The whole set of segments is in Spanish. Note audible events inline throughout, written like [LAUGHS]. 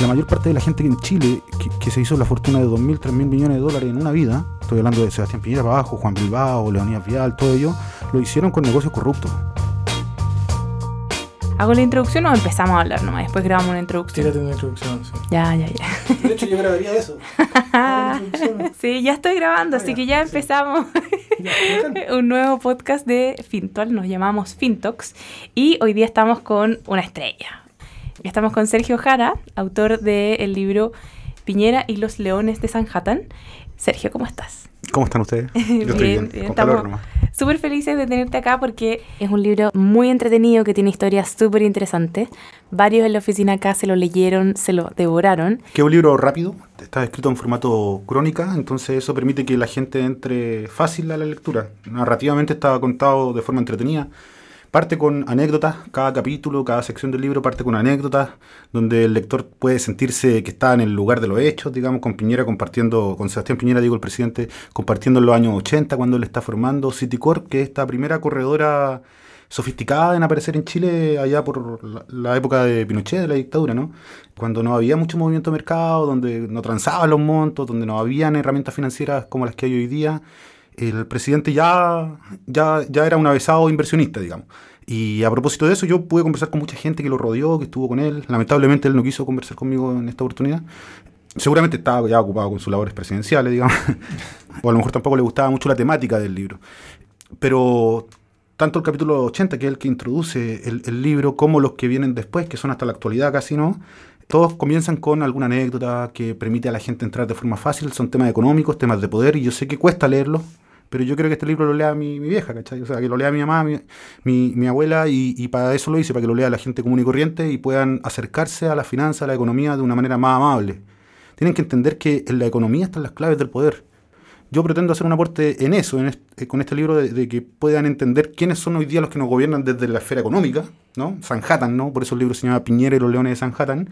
la mayor parte de la gente en Chile que, se hizo la fortuna de 2.000, 3.000 millones de dólares en una vida, estoy hablando de Sebastián Piñera para abajo, Juan Bilbao, Leonidas Vial, todo ello, lo hicieron con negocios corruptos. ¿Hago la introducción o empezamos a hablar nomás? Después grabamos una introducción. Tírate una introducción, sí. Ya, ya, ya. De hecho, yo grabaría eso. [LAUGHS] sí, ya estoy grabando, así que ya empezamos [LAUGHS] un nuevo podcast de Fintual. Nos llamamos Fintox. Y hoy día estamos con una estrella. Estamos con Sergio Jara, autor del libro Piñera y los Leones de Sanhattan. Sergio, ¿cómo estás? ¿Cómo están ustedes? [LAUGHS] Yo estoy bien, bien. estamos súper felices de tenerte acá porque es un libro muy entretenido que tiene historias súper interesantes. Varios en la oficina acá se lo leyeron, se lo devoraron. Que es un libro rápido, está escrito en formato crónica, entonces eso permite que la gente entre fácil a la lectura. Narrativamente está contado de forma entretenida Parte con anécdotas, cada capítulo, cada sección del libro parte con anécdotas, donde el lector puede sentirse que está en el lugar de los hechos, digamos, con Piñera compartiendo, con Sebastián Piñera, digo, el presidente, compartiendo en los años 80, cuando él está formando Citicorp, que es esta primera corredora sofisticada en aparecer en Chile allá por la, época de Pinochet, de la dictadura, ¿no? Cuando no había mucho movimiento de mercado, donde no transaban los montos, donde no habían herramientas financieras como las que hay hoy día el presidente ya, ya, ya era un avesado inversionista, digamos. Y a propósito de eso, yo pude conversar con mucha gente que lo rodeó, que estuvo con él. Lamentablemente él no quiso conversar conmigo en esta oportunidad. Seguramente estaba ya ocupado con sus labores presidenciales, digamos. [LAUGHS] o a lo mejor tampoco le gustaba mucho la temática del libro. Pero tanto el capítulo 80, que es el que introduce el, el libro, como los que vienen después, que son hasta la actualidad casi, ¿no? todos comienzan con alguna anécdota que permite a la gente entrar de forma fácil. Son temas económicos, temas de poder, y yo sé que cuesta leerlo, pero yo creo que este libro lo lea mi, mi vieja, ¿cachai? O sea, que lo lea mi mamá, mi, abuela, y, y, para eso lo hice, para que lo lea la gente común y corriente y puedan acercarse a la finanza, a la economía de una manera más amable. Tienen que entender que en la economía están las claves del poder. Yo pretendo hacer un aporte en eso, en este, con este libro, de, que puedan entender quiénes son hoy día los que nos gobiernan desde la esfera económica, ¿no? Sanhattan, ¿no? Por eso el libro se llama Piñera y los leones de Sanhattan.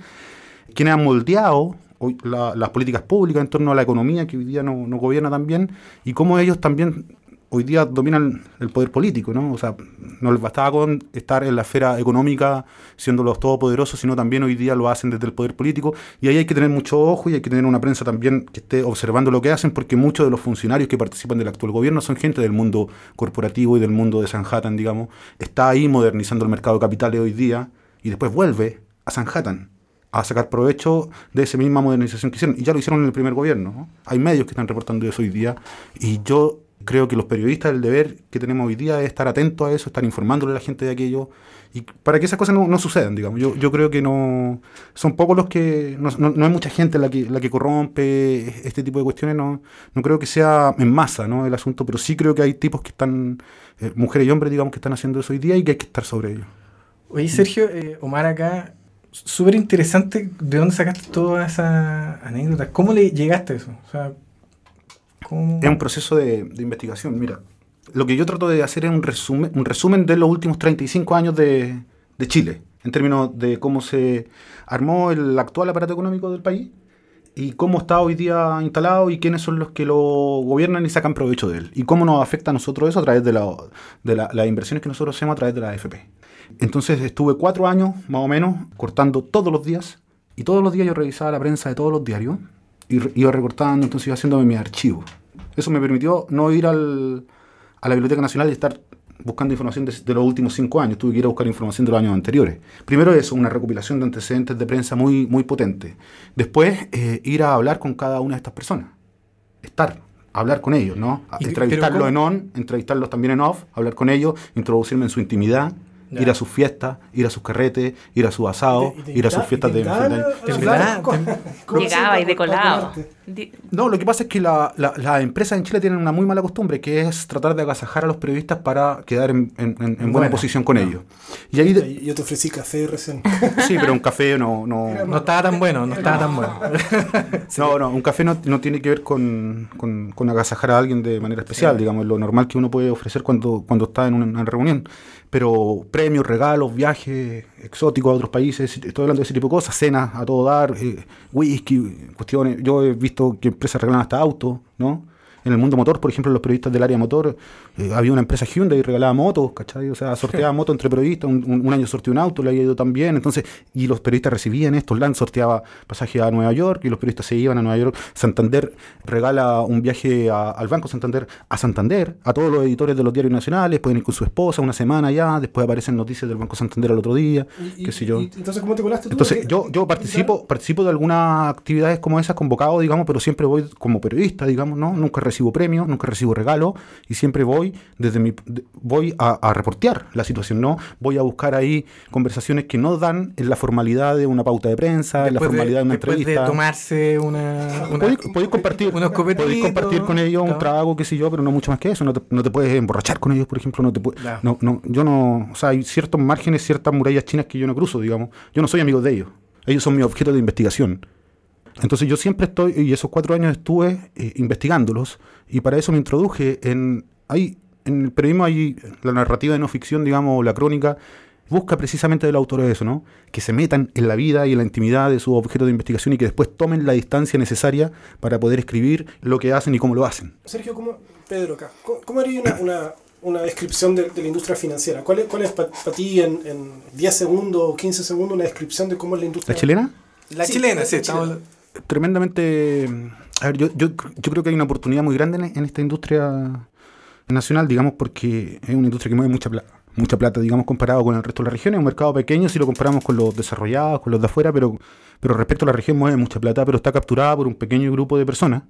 Quienes han moldeado hoy, las políticas públicas en torno a la economía que hoy día no, no gobierna tan bien y cómo ellos también hoy día dominan el poder político, ¿no? O sea, no les bastaba con estar en la esfera económica siendo los todopoderosos, sino también hoy día lo hacen desde el poder político. Y ahí hay que tener mucho ojo y hay que tener una prensa también que esté observando lo que hacen, porque muchos de los funcionarios que participan del actual gobierno son gente del mundo corporativo y del mundo de Sanhattan, digamos. Está ahí modernizando el mercado de capitales hoy día y después vuelve a Sanhattan a sacar provecho de esa misma modernización que hicieron. Y ya lo hicieron en el primer gobierno. Hay medios que están reportando eso hoy día. Y yo creo que los periodistas, el deber que tenemos hoy día es estar atentos a eso, estar informándole a la gente de aquello. Y para que esas cosas no, sucedan, digamos. Yo, yo creo que no. Son pocos los que. No, no, hay mucha gente la que, la que corrompe este tipo de cuestiones. No, no creo que sea en masa ¿no? el asunto, pero sí creo que hay tipos que están. Eh, mujeres y hombres, digamos, que están haciendo eso hoy día y que hay que estar sobre ello. Oye, Sergio, eh, Omar acá súper interesante de dónde sacaste todas esas anécdotas. ¿Cómo le llegaste a eso? Es un proceso de, investigación. Mira, lo que yo trato de hacer es un resumen, un resumen de los últimos 35 años de, Chile, en términos de cómo se armó el actual aparato económico del país y cómo está hoy día instalado y quiénes son los que lo gobiernan y sacan provecho de él. Y cómo nos afecta a nosotros eso a través de las inversiones que nosotros hacemos a través de la AFP. Entonces estuve cuatro años, más o menos, cortando todos los días. Y todos los días yo revisaba la prensa de todos los diarios. Y iba recortando, entonces iba haciéndome mi archivo. Eso me permitió no ir al, a la Biblioteca Nacional y estar buscando información de, los últimos cinco años. Tuve que ir a buscar información de los años anteriores. Primero eso, una recopilación de antecedentes de prensa muy, muy potente. Después, eh, ir a hablar con cada una de estas personas. Estar, hablar con ellos, ¿no? Entrevistarlos en on, entrevistarlos también en off, hablar con ellos, introducirme en su intimidad ir a sus fiestas, ir a sus carretes, ir a sus asados, ir a sus fiestas de Llegaba y decolado. No, lo que pasa es que las la, empresas en Chile tienen una muy mala costumbre, que es tratar de agasajar a los periodistas para quedar en, buena posición con ellos. Y ahí yo te ofrecí café recién. [LAUGHS] Sí, pero un café no... No, [LAUGHS] no estaba tan bueno, no estaba tan bueno. [LAUGHS] No, no, un café no, tiene que ver con, con, agasajar a alguien de manera especial, digamos, lo normal que uno puede ofrecer cuando, cuando está en una reunión pero premios, regalos, viajes exóticos a otros países, estoy hablando de ese tipo de cosas, cenas a todo dar, eh, whisky, cuestiones. Yo he visto que empresas regalan hasta autos, ¿no? En el mundo motor, por ejemplo, los periodistas del área motor, eh, había una empresa Hyundai y regalaba motos, ¿cachai? O sea, sorteaba motos entre periodistas, un, año sorteó un auto, le había ido también, entonces, y los periodistas recibían esto, LAN sorteaba pasaje a Nueva York y los periodistas se iban a Nueva York, Santander regala un viaje al Banco Santander, a Santander, a todos los editores de los diarios nacionales, pueden ir con su esposa una semana ya, después aparecen noticias del Banco Santander al otro día, qué sé yo. entonces, ¿cómo te colaste tú? Entonces, yo, yo participo, participo de algunas actividades como esas, convocado, digamos, pero siempre voy como periodista, digamos, ¿no? Nunca recibo premios, nunca recibo regalo y siempre voy desde mi voy a, reportear la situación, ¿no? Voy a buscar ahí conversaciones que no dan en la formalidad de una pauta de prensa, en la formalidad de, una entrevista. de tomarse una, podéis, compartir, podéis compartir con ellos un trago, qué sé yo, pero no mucho más que eso. No te, no te puedes emborrachar con ellos, por ejemplo, no te no, no, yo no, o sea, hay ciertos márgenes, ciertas murallas chinas que yo no cruzo, digamos. Yo no soy amigo de ellos. Ellos son mi objeto de investigación. Entonces yo siempre estoy, y esos cuatro años estuve eh, investigándolos, y para eso me introduje en... Hay, en el periodismo hay la narrativa de no ficción, digamos, la crónica, busca precisamente del autor eso, ¿no? Que se metan en la vida y en la intimidad de su objeto de investigación y que después tomen la distancia necesaria para poder escribir lo que hacen y cómo lo hacen. Sergio, ¿cómo, Pedro acá, ¿cómo, haría una, una, descripción de, la industria financiera? ¿Cuál es, cuál es para ti en, en 10 segundos o 15 segundos una descripción de cómo es la industria? ¿La chilena? La chilena, sí. Estamos tremendamente... A ver, yo, yo, yo, creo que hay una oportunidad muy grande en, esta industria nacional, digamos, porque es una industria que mueve mucha plata, mucha plata, digamos, comparado con el resto de las regiones. Es un mercado pequeño si lo comparamos con los desarrollados, con los de afuera, pero, pero respecto a la región mueve mucha plata, pero está capturada por un pequeño grupo de personas.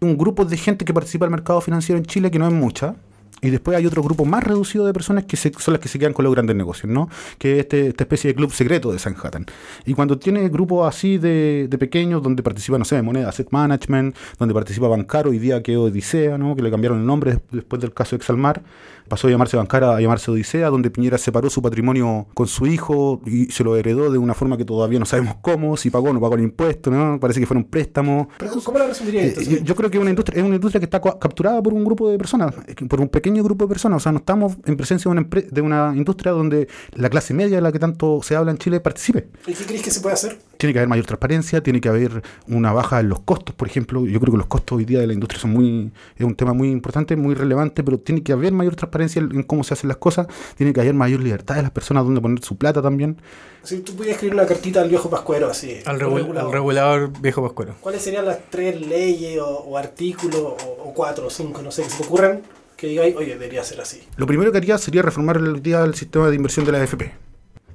Un grupo de gente que participa del mercado financiero en Chile, que no es mucha, y después hay otro grupo más reducido de personas que son las que se quedan con los grandes negocios, ¿no? Que es este, esta especie de club secreto de Sanhattan. Y cuando tiene grupos así de, pequeños, donde participa, no sé, Moneda Asset Management, donde participa Bancaro, hoy día que Odisea, ¿no? Que le cambiaron el nombre después del caso de Exalmar pasó a llamarse Bancara a llamarse Odisea, donde Piñera separó su patrimonio con su hijo y se lo heredó de una forma que todavía no sabemos cómo, si pagó o no pagó el impuesto, ¿no? Parece que fue un préstamo. ¿Cómo la resumiría eh, yo, creo que una industria, es una industria que está capturada por un grupo de personas, por un pequeño grupo de personas. O sea, no estamos en presencia de una, de una industria donde la clase media de la que tanto se habla en Chile participe. ¿Y qué crees que se puede hacer? Tiene que haber mayor transparencia, tiene que haber una baja en los costos, por ejemplo. Yo creo que los costos hoy día de la industria son muy, es un tema muy importante, muy relevante, pero tiene que haber mayor transparencia en cómo se hacen las cosas, tiene que haber mayor libertad de las personas donde poner su plata también. Si tú pudieras escribir una cartita al viejo Pascuero, así. Al, regulador. viejo Pascuero. ¿Cuáles serían las tres leyes o, artículos, o, cuatro o cinco, no sé, que se te ocurran, que digáis, oye, debería ser así? Lo primero que haría sería reformar el día del sistema de inversión de la AFP.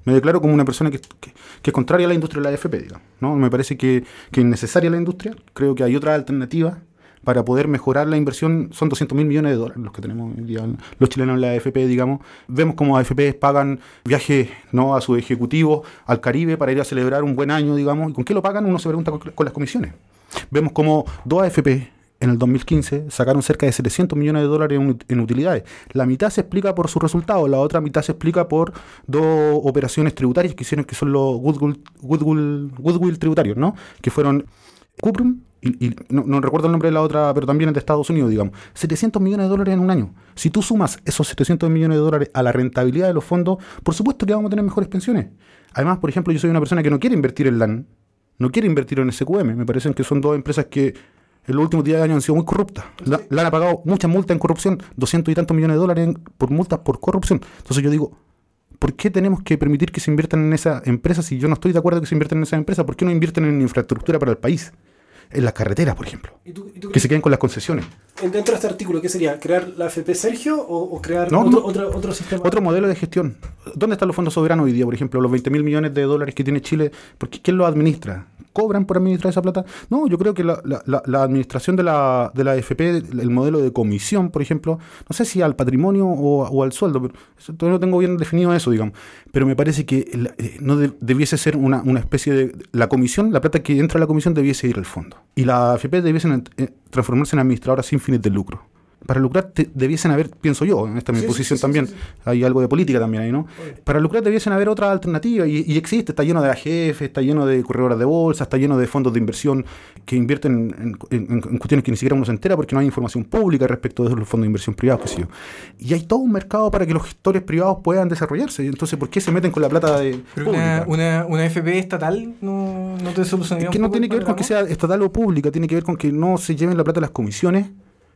Me declaro como una persona que, que, es contraria a la industria de la AFP, digamos. ¿no? Me parece que, que es necesaria la industria. Creo que hay otra alternativa para poder mejorar la inversión, son 200 mil millones de dólares los que tenemos los chilenos en la AFP, digamos. Vemos como AFP pagan viajes ¿no? a su ejecutivo al Caribe para ir a celebrar un buen año, digamos. ¿Y con qué lo pagan? Uno se pregunta con, las comisiones. Vemos como dos AFP en el 2015 sacaron cerca de 700 millones de dólares en, utilidades. La mitad se explica por sus resultados, la otra mitad se explica por dos operaciones tributarias que hicieron, que son los goodwill, tributarios, ¿no? Que fueron Cuprum y, no, recuerdo el nombre de la otra, pero también es de Estados Unidos, digamos, 700 millones de dólares en un año. Si tú sumas esos 700 millones de dólares a la rentabilidad de los fondos, por supuesto que vamos a tener mejores pensiones. Además, por ejemplo, yo soy una persona que no quiere invertir en LAN, no quiere invertir en SQM. Me parecen que son dos empresas que en los últimos 10 años han sido muy corruptas. La, LAN ha pagado muchas multas en corrupción, 200 y tantos millones de dólares por multas por corrupción. Entonces yo digo, ¿por qué tenemos que permitir que se inviertan en esa empresa si yo no estoy de acuerdo que se inviertan en esa empresa? ¿Por qué no invierten en infraestructura para el país? en las carreteras, por ejemplo. que se queden con las concesiones. Dentro de este artículo, ¿qué sería? ¿Crear la FP Sergio o, crear otro, otro, otro, sistema? Otro modelo de gestión. ¿Dónde están los fondos soberanos hoy día, por ejemplo? Los 20 mil millones de dólares que tiene Chile. Porque ¿Quién los administra? Cobran por administrar esa plata. No, yo creo que la, administración de la, de la AFP, el modelo de comisión, por ejemplo, no sé si al patrimonio o, al sueldo, pero todavía no tengo bien definido eso, digamos. Pero me parece que eh, no debiese ser una, una, especie de... La comisión, la plata que entra a la comisión debiese ir al fondo. Y la AFP debiese eh, transformarse en administradora sin fines de lucro para lucrar debiesen haber, pienso yo, en esta mi posición también, hay algo de política también ahí, ¿no? Para lucrar debiesen haber otra alternativa y, existe, está lleno de AGF, está lleno de corredoras de bolsa, está lleno de fondos de inversión que invierten en, cuestiones que ni siquiera uno se entera porque no hay información pública respecto de los fondos de inversión privados, qué sé yo. Y hay todo un mercado para que los gestores privados puedan desarrollarse. Entonces, ¿por qué se meten con la plata de... una, una, una, FP estatal no, no te solucionaría Es que no tiene que ver con que sea estatal o pública, tiene que ver con que no se lleven la plata de las comisiones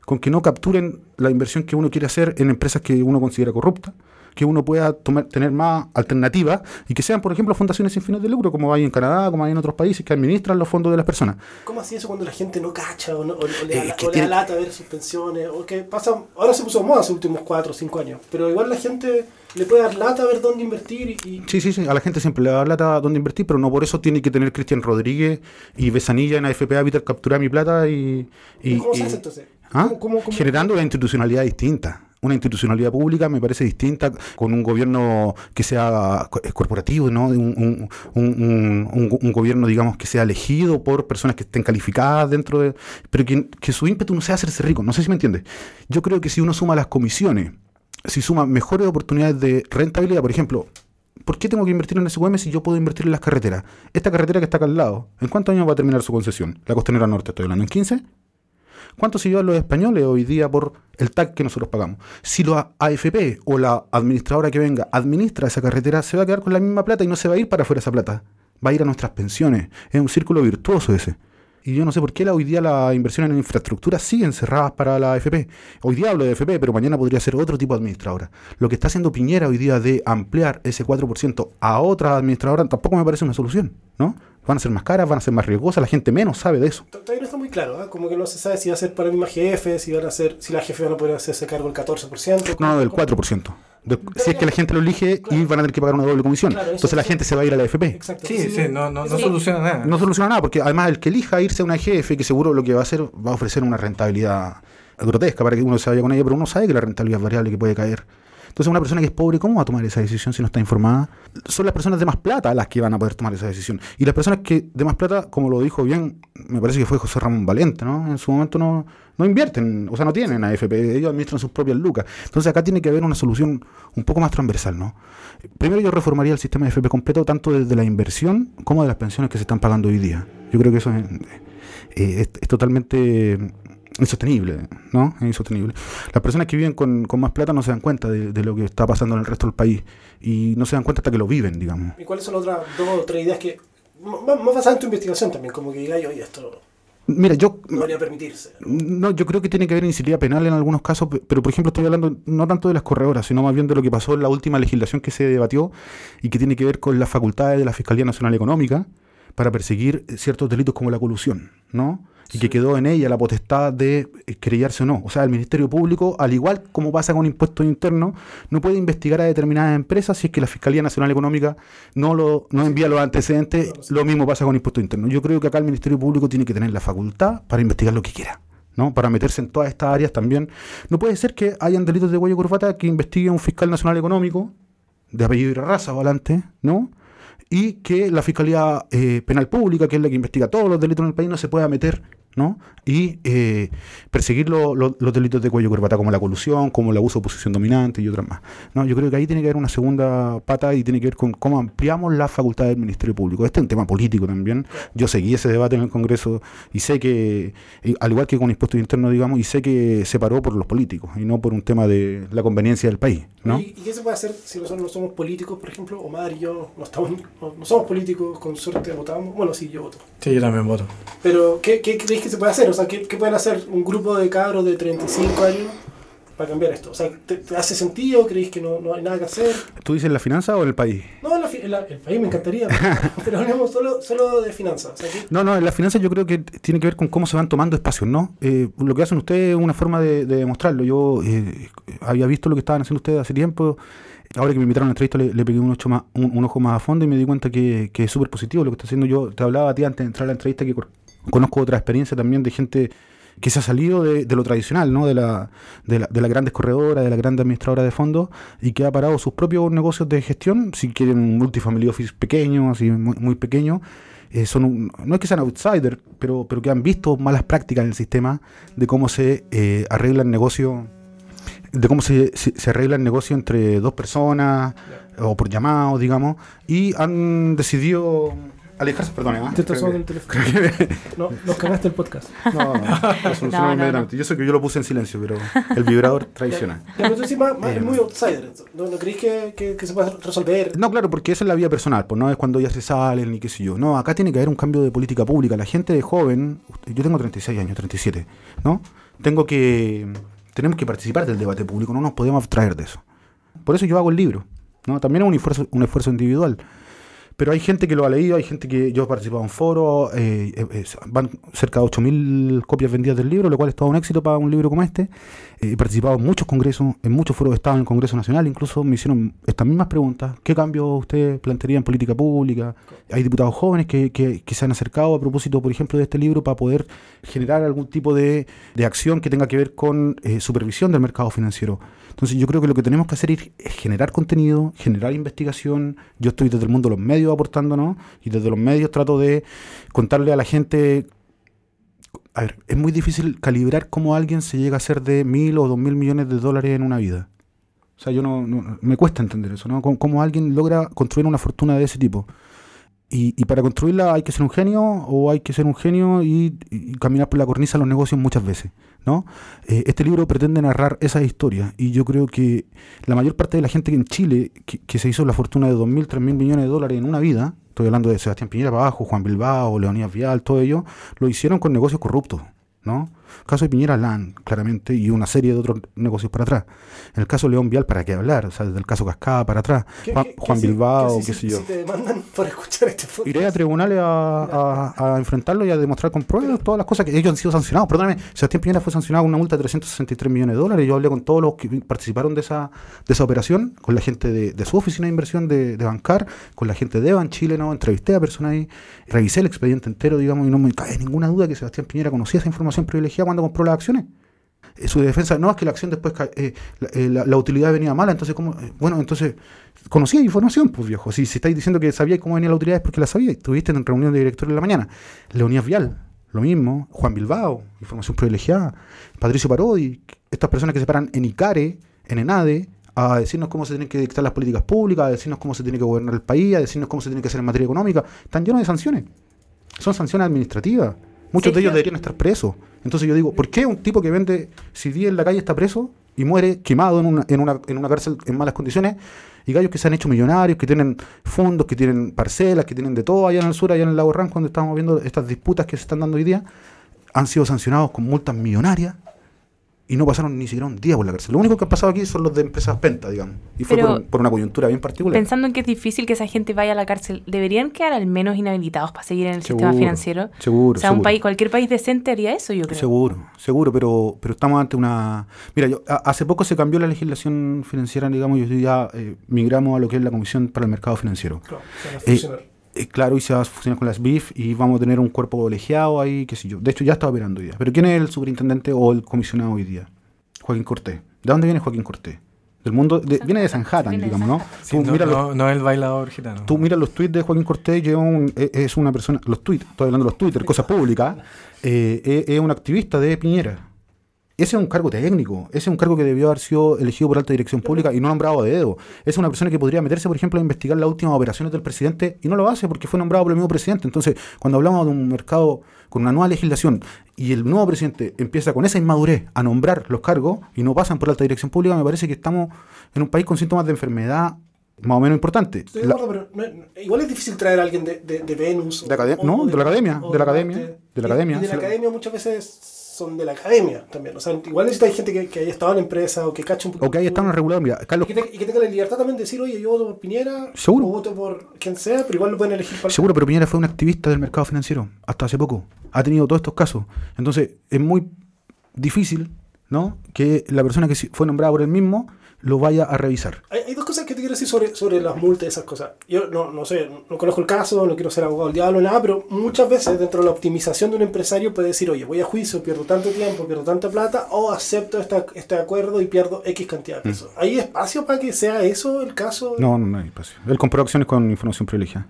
con que no capturen la inversión que uno quiere hacer en empresas que uno considera corruptas, que uno pueda tomar, tener más alternativas y que sean, por ejemplo, fundaciones sin fines de lucro, como hay en Canadá, como hay en otros países, que administran los fondos de las personas. ¿Cómo así eso cuando la gente no cacha o, le, da, lata ver sus pensiones? O que pasa, ahora se puso moda los últimos 4 o 5 años, pero igual la gente le puede dar lata a ver dónde invertir. Y, Sí, sí, sí, a la gente siempre le da lata a dónde invertir, pero no por eso tiene que tener Cristian Rodríguez y Besanilla en AFP Habitat capturar mi plata y... y ¿Cómo se hace entonces? ¿Ah? Generando una institucionalidad distinta una institucionalidad pública me parece distinta con un gobierno que sea corporativo, ¿no? Un, un, gobierno, digamos, que sea elegido por personas que estén calificadas dentro de... Pero que, que su ímpetu no sea hacerse rico, no sé si me entiendes. Yo creo que si uno suma las comisiones, si suma mejores oportunidades de rentabilidad, por ejemplo, ¿por qué tengo que invertir en SQM si yo puedo invertir en las carreteras? Esta carretera que está acá al lado, ¿en cuántos años va a terminar su concesión? La costanera norte, estoy hablando, ¿en 15? ¿Cuánto se llevan los españoles hoy día por el TAC que nosotros pagamos? Si la AFP o la administradora que venga administra esa carretera, se va a quedar con la misma plata y no se va a ir para afuera esa plata. Va a ir a nuestras pensiones. Es un círculo virtuoso ese. Y yo no sé por qué hoy día las inversiones en infraestructura siguen cerradas para la AFP. Hoy día hablo de AFP, pero mañana podría ser otro tipo de administradora. Lo que está haciendo Piñera hoy día de ampliar ese 4% a otra administradora tampoco me parece una solución, ¿no? Van a ser más caras, van a ser más riesgosas, la gente menos sabe de eso. Todavía no está muy claro, ¿eh? como que no se sabe si va a ser para el mismo jefe, si van a ser, si la jefe van a poder hacerse cargo del 14%. No, del 4%. si es que la gente lo elige y van a tener que pagar una doble comisión. Entonces la gente se va a ir a la FP. Exacto. Sí, sí, no, no, no soluciona nada. No soluciona nada, porque además el que elija irse a una jefe, que seguro lo que va a hacer, va a ofrecer una rentabilidad grotesca para que uno se vaya con ella, pero uno sabe que la rentabilidad es variable que puede caer. Entonces, una persona que es pobre, ¿cómo va a tomar esa decisión si no está informada? Son las personas de más plata las que van a poder tomar esa decisión. Y las personas que de más plata, como lo dijo bien, me parece que fue José Ramón Valente, ¿no? En su momento no, no invierten, o sea, no tienen AFP, ellos administran sus propias lucas. Entonces, acá tiene que haber una solución un poco más transversal, ¿no? Primero, yo reformaría el sistema de AFP completo, tanto desde la inversión como de las pensiones que se están pagando hoy día. Yo creo que eso es, eh, es totalmente insostenible, ¿no? Es insostenible. Las personas que viven con, con más plata no se dan cuenta de, lo que está pasando en el resto del país y no se dan cuenta hasta que lo viven, digamos. ¿Y cuáles son otras dos o tres ideas que, más, basadas en tu investigación también, como que digáis, oye, esto... Mira, yo. No debería permitirse. No, yo creo que tiene que haber iniciativa penal en algunos casos, pero por ejemplo estoy hablando no tanto de las corredoras, sino más bien de lo que pasó en la última legislación que se debatió y que tiene que ver con las facultades de la Fiscalía Nacional Económica para perseguir ciertos delitos como la colusión, ¿no? Y que quedó en ella la potestad de eh, creyarse o no. O sea, el Ministerio Público, al igual como pasa con impuestos internos, no puede investigar a determinadas empresas si es que la Fiscalía Nacional Económica no, lo, no envía los antecedentes. Lo mismo pasa con impuestos internos. Yo creo que acá el Ministerio Público tiene que tener la facultad para investigar lo que quiera. ¿no? para meterse en todas estas áreas también. No puede ser que hayan delitos de cuello corbata que investigue un fiscal nacional económico, de apellido y raza o adelante, ¿no? Y que la Fiscalía eh, Penal Pública, que es la que investiga todos los delitos en el país, no se pueda meter ¿no? y eh, perseguir los delitos de cuello corbata como la colusión, como el abuso de posición dominante y otras más. ¿no? Yo creo que ahí tiene que haber una segunda pata y tiene que ver con cómo ampliamos la facultad del Ministerio Público. Este es un tema político también. Yo seguí ese debate en el Congreso y sé que, al igual que con impuestos internos, digamos, y sé que se paró por los políticos y no por un tema de la conveniencia del país. ¿no? ¿Y, qué se puede hacer si nosotros no somos políticos, por ejemplo? Omar y yo no, estamos, no, somos políticos, con suerte votamos. Bueno, sí, yo voto. Sí, yo también voto. Pero, ¿qué, qué que se puede hacer? O sea, ¿qué, pueden hacer un grupo de cabros de 35 años para cambiar esto? O sea, ¿te, hace sentido? ¿Creéis que no, no, hay nada que hacer? ¿Tú dices en la finanza o en el país? No, en la, el país me encantaría, [LAUGHS] pero hablemos solo, solo de finanzas. No, no, en la finanza yo creo que tiene que ver con cómo se van tomando espacios, ¿no? Eh, lo que hacen ustedes es una forma de, demostrarlo. Yo eh, había visto lo que estaban haciendo ustedes hace tiempo ahora que me invitaron a la entrevista le, pegué un, ocho más, un, ojo más a fondo y me di cuenta que, que es súper positivo lo que está haciendo yo. Te hablaba a ti antes de entrar a la entrevista que conozco otra experiencia también de gente que se ha salido de, lo tradicional, ¿no? de, la, de, la, de las grandes corredoras, de la grande administradora de fondos, y que ha parado sus propios negocios de gestión, si quieren un multifamily office pequeño, así muy, muy pequeño, eh, son no es que sean outsiders, pero, pero que han visto malas prácticas en el sistema de cómo se eh, arregla el negocio, de cómo se, se, arregla el negocio entre dos personas, o por llamado, digamos, y han decidido alejarse, perdón, ¿eh? Te estás el teléfono. no, nos cagaste el podcast. [LAUGHS] No, no, no, [LAUGHS] no, Yo sé que yo lo puse en silencio, pero el vibrador [LAUGHS] tradicional. Pero tú sí, más, es muy outsider. ¿No, ¿No crees que, que, que, se puede resolver? No, claro, porque esa es la vía personal, pues no es cuando ya se salen ni qué sé yo. No, acá tiene que haber un cambio de política pública. La gente de joven, yo tengo 36 años, 37, ¿no? tengo que, tenemos que participar del debate público, no nos podemos abstraer de eso. Por eso yo hago el libro. ¿no? También es un esfuerzo, un esfuerzo individual. Pero hay gente que lo ha leído, hay gente que yo he participado en foros, eh, eh, van cerca de 8.000 copias vendidas del libro, lo cual es todo un éxito para un libro como este. Eh, he participado en muchos congresos, en muchos foros, he estado en el Congreso Nacional, incluso me hicieron estas mismas preguntas. ¿Qué cambio usted plantearía en política pública? Hay diputados jóvenes que, que, se han acercado a propósito, por ejemplo, de este libro para poder generar algún tipo de, de acción que tenga que ver con supervisión del mercado financiero. Entonces yo creo que lo que tenemos que hacer es generar contenido, generar investigación. Yo estoy desde el mundo de los medios aportándonos y desde los medios trato de contarle a la gente... A ver, es muy difícil calibrar cómo alguien se llega a ser de mil o dos mil millones de dólares en una vida. O sea, yo no, me cuesta entender eso, ¿no? Cómo, alguien logra construir una fortuna de ese tipo. Y, para construirla hay que ser un genio o hay que ser un genio y, caminar por la cornisa de los negocios muchas veces. ¿no? Eh, este libro pretende narrar esa historia y yo creo que la mayor parte de la gente en Chile que, se hizo la fortuna de 2.000, 3.000 millones de dólares en una vida, estoy hablando de Sebastián Piñera abajo, Juan Bilbao, Leonidas Vial, todo ello, lo hicieron con negocios corruptos. ¿no? Caso de Piñera LAN, claramente, y una serie de otros negocios para atrás. En el caso de León Vial, ¿para qué hablar? O sea, desde el caso Cascada para atrás. Juan, Bilbao, qué, sé yo. Si te demandan [LAUGHS] por escuchar este Iré a tribunales a, a, enfrentarlo y a demostrar con pruebas todas las cosas que ellos han sido sancionados. Perdóname, Sebastián Piñera fue sancionado con una multa de 363 millones de dólares. Yo hablé con todos los que participaron de esa, de esa operación, con la gente de, de su oficina de inversión de, de, Bancar, con la gente de Evan Chile, ¿no? Entrevisté a personas ahí, revisé el expediente entero, digamos, y no me cae ninguna duda que Sebastián Piñera conocía esa información privilegiada cuando compró las acciones. Eh, su defensa, no, es que la acción después, eh, eh, la, utilidad venía mala, entonces, ¿cómo? bueno, entonces, conocía información, pues viejo. Si, si estáis diciendo que sabía cómo venía la utilidad es porque la sabía. Estuviste en reunión de directores en la mañana. Leonidas Vial, lo mismo. Juan Bilbao, información privilegiada. Patricio Parodi, estas personas que se paran en ICARE, en ENADE, a decirnos cómo se tienen que dictar las políticas públicas, a decirnos cómo se tiene que gobernar el país, a decirnos cómo se tiene que hacer en materia económica, están llenos de sanciones. Son sanciones administrativas. Muchos de ellos deberían estar presos. Entonces yo digo, ¿por qué un tipo que vende CD en la calle está preso y muere quemado en una, en una, en una cárcel en malas condiciones? Y gallos que se han hecho millonarios, que tienen fondos, que tienen parcelas, que tienen de todo allá en el sur, allá en el lago Ranco, cuando estamos viendo estas disputas que se están dando hoy día, han sido sancionados con multas millonarias y no pasaron ni siquiera un día por la cárcel. Lo único que ha pasado aquí son los de empresas Penta, digamos. Y fue por, una coyuntura bien particular. Pensando en que es difícil que esa gente vaya a la cárcel, ¿deberían quedar al menos inhabilitados para seguir en el sistema financiero? Seguro. O sea, un país, cualquier país decente haría eso, yo creo. Seguro, seguro, pero, pero estamos ante una. Mira, yo, hace poco se cambió la legislación financiera, digamos, y ya eh, migramos a lo que es la Comisión para el Mercado Financiero. Claro, eh, eh, claro, y se va a fusionar con las BIF y vamos a tener un cuerpo colegiado ahí, qué sé yo. De hecho, ya está operando hoy día. Pero ¿quién es el superintendente o el comisionado hoy día? Joaquín Cortés. ¿De dónde viene Joaquín Cortés? Del mundo, viene de Sanhattan, digamos, ¿no? no, no, el bailador gitano. Tú miras los tweets de Joaquín Cortés, e, es una persona, los tweets, estoy hablando de los Twitter, cosas públicas, eh, es, es un activista de Piñera. Ese es un cargo técnico, ese es un cargo que debió haber sido elegido por alta dirección pública y no nombrado de dedo. Es una persona que podría meterse, por ejemplo, a investigar las últimas operaciones del presidente y no lo hace porque fue nombrado por el mismo presidente. Entonces, cuando hablamos de un mercado con una nueva legislación y el nuevo presidente empieza con esa inmadurez a nombrar los cargos y no pasan por alta dirección pública, me parece que estamos en un país con síntomas de enfermedad más o menos importante. pero igual es difícil traer a alguien de, de, Venus. De no, de, la academia, de la academia, de la academia. de la academia muchas veces son de la academia también. O sea, igual necesita gente que, que haya estado en la empresa o que cache un poco. O que haya estado en regulador. Mira, Carlos... y, que tenga la libertad también de decir, oye, yo voto por Piñera. Seguro. O voto por quien sea, pero igual lo pueden elegir para. Seguro, pero Piñera fue un activista del mercado financiero hasta hace poco. Ha tenido todos estos casos. Entonces, es muy difícil, ¿no? Que la persona que fue nombrada por él mismo lo vaya a revisar. Hay, dos cosas que te quiero decir sobre, sobre las multas y esas cosas. Yo no, no sé, no conozco el caso, no quiero ser abogado del diablo, nada, pero muchas veces dentro de la optimización de un empresario puede decir, oye, voy a juicio, pierdo tanto tiempo, pierdo tanta plata, o acepto esta, este acuerdo y pierdo X cantidad de pesos. Mm. ¿Hay espacio para que sea eso el caso? No, no, no hay espacio. Él compró acciones con información privilegiada.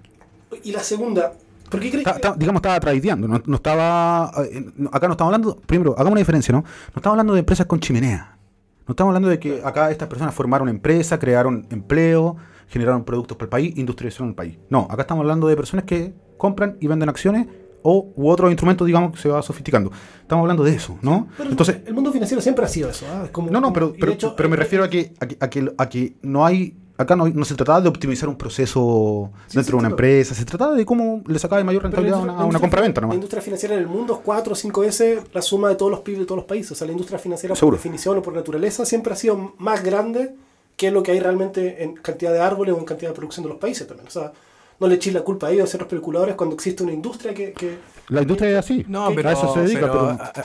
Y la segunda, ¿Por qué crees que... digamos, estaba tradeando, no, no, estaba... Eh, acá no estamos hablando... Primero, hagamos una diferencia, ¿no? No estamos hablando de empresas con chimenea. No estamos hablando de que acá estas personas formaron empresa, crearon empleo, generaron productos para el país, industrializaron el país. No, acá estamos hablando de personas que compran y venden acciones o u otros instrumentos, digamos, que se va sofisticando. Estamos hablando de eso, ¿no? Entonces, el mundo financiero siempre ha sido eso. ¿ah? no, no, pero, pero, pero me refiero a que, a que, a que, no hay acá no, no, se trataba de optimizar un proceso dentro de una empresa, se trataba de cómo le sacaba de mayor rentabilidad a una, compra-venta. La industria financiera en el mundo es 4 o 5 veces la suma de todos los PIB de todos los países. O sea, la industria financiera por definición o por naturaleza siempre ha sido más grande que lo que hay realmente en cantidad de árboles o en cantidad de producción de los países también. O sea, no le echéis la culpa a ellos, a ser los especuladores, cuando existe una industria que... La industria es así, no, pero, a eso se dedica,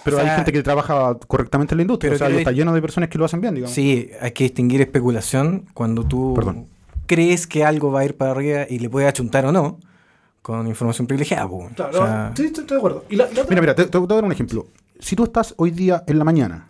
pero, hay gente que trabaja correctamente en la industria, o sea, está lleno de personas que lo hacen bien, digamos. Sí, hay que distinguir especulación cuando tú crees que algo va a ir para arriba y le puedes achuntar o no, con información privilegiada. Claro, sí, estoy, de acuerdo. Mira, mira, te, te voy a dar un ejemplo. Si tú estás hoy día en la mañana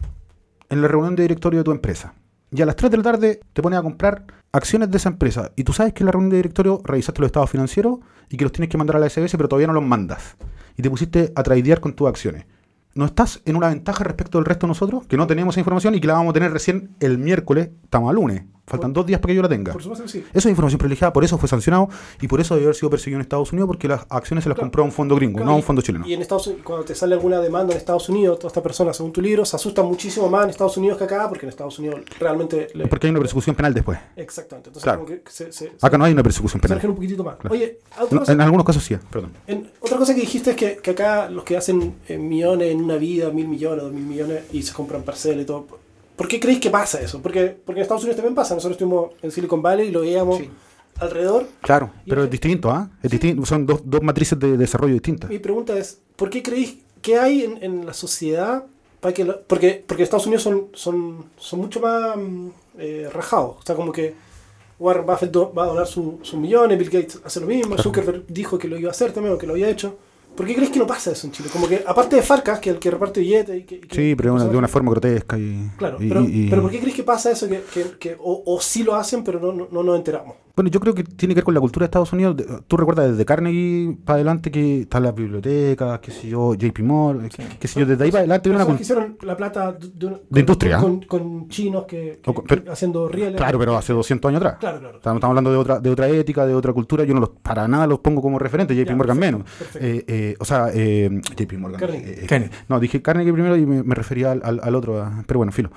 en la reunión de directorio de tu empresa y a las 3 de la tarde te pones a comprar acciones de esa empresa y tú sabes que en la reunión de directorio revisaste los estados financieros y que los tienes que mandar a la SBS pero todavía no los mandas y te pusiste a tradear con tus acciones. ¿No estás en una ventaja respecto del resto de nosotros? Que no tenemos esa información y que la vamos a tener recién el miércoles, estamos a lunes. Faltan dos días para que yo la tenga. Por supuesto sí. Eso es información privilegiada, por eso fue sancionado y por eso debe haber sido perseguido en Estados Unidos porque las acciones se las compró a un fondo gringo, no a un fondo chileno. Y en Estados Unidos, cuando te sale alguna demanda en Estados Unidos, toda esta persona, según tu libro, se asusta muchísimo más en Estados Unidos que acá, porque en Estados Unidos realmente... Porque hay una persecución penal después. Exactamente. Entonces, claro. que se, acá no hay una persecución penal. Se un poquitito más. Oye, en algunos casos sí, perdón. otra cosa que dijiste es que, que acá los que hacen eh, millones en una vida, mil millones, dos mil millones, y se compran parcelas y todo ¿Por qué creéis que pasa eso? Porque, porque en Estados Unidos también pasa. Nosotros estuvimos en Silicon Valley y lo veíamos alrededor. Claro, pero es distinto, ¿ah? Es distinto. Son dos, dos, matrices de desarrollo distintas. Mi pregunta es, ¿por qué creéis que hay en, en la sociedad para que porque porque Estados Unidos son son, son mucho más mm, eh, rajados, o sea, como que Warren Buffett va a donar sus su millones, Bill Gates hace lo mismo, Zuckerberg dijo que lo iba a hacer también o que lo había hecho. ¿Por qué crees que no pasa eso en Chile? Como que, aparte de Farcas, que el que reparte billetes y que... sí, pero de una forma grotesca y... Claro, pero, pero, ¿por qué crees que pasa eso? Que, que, o, o, sí lo hacen, pero no, no, no nos enteramos. Bueno, yo creo que tiene que ver con la cultura de Estados Unidos. Tú recuerdas desde Carnegie para adelante que están las bibliotecas, qué sé yo, JP Morgan, qué sé yo, desde ahí para adelante. Una que hicieron la plata de, industria. Con, con, chinos que, haciendo rieles. Claro, pero hace 200 años atrás. Claro, claro. Estamos, hablando de otra, de otra ética, de otra cultura. Yo no los, para nada los pongo como referente, JP Morgan menos. Eh, eh, o sea, eh, JP Morgan. Carnegie. no, dije Carnegie primero y me, refería al, al, otro. Pero bueno, filo.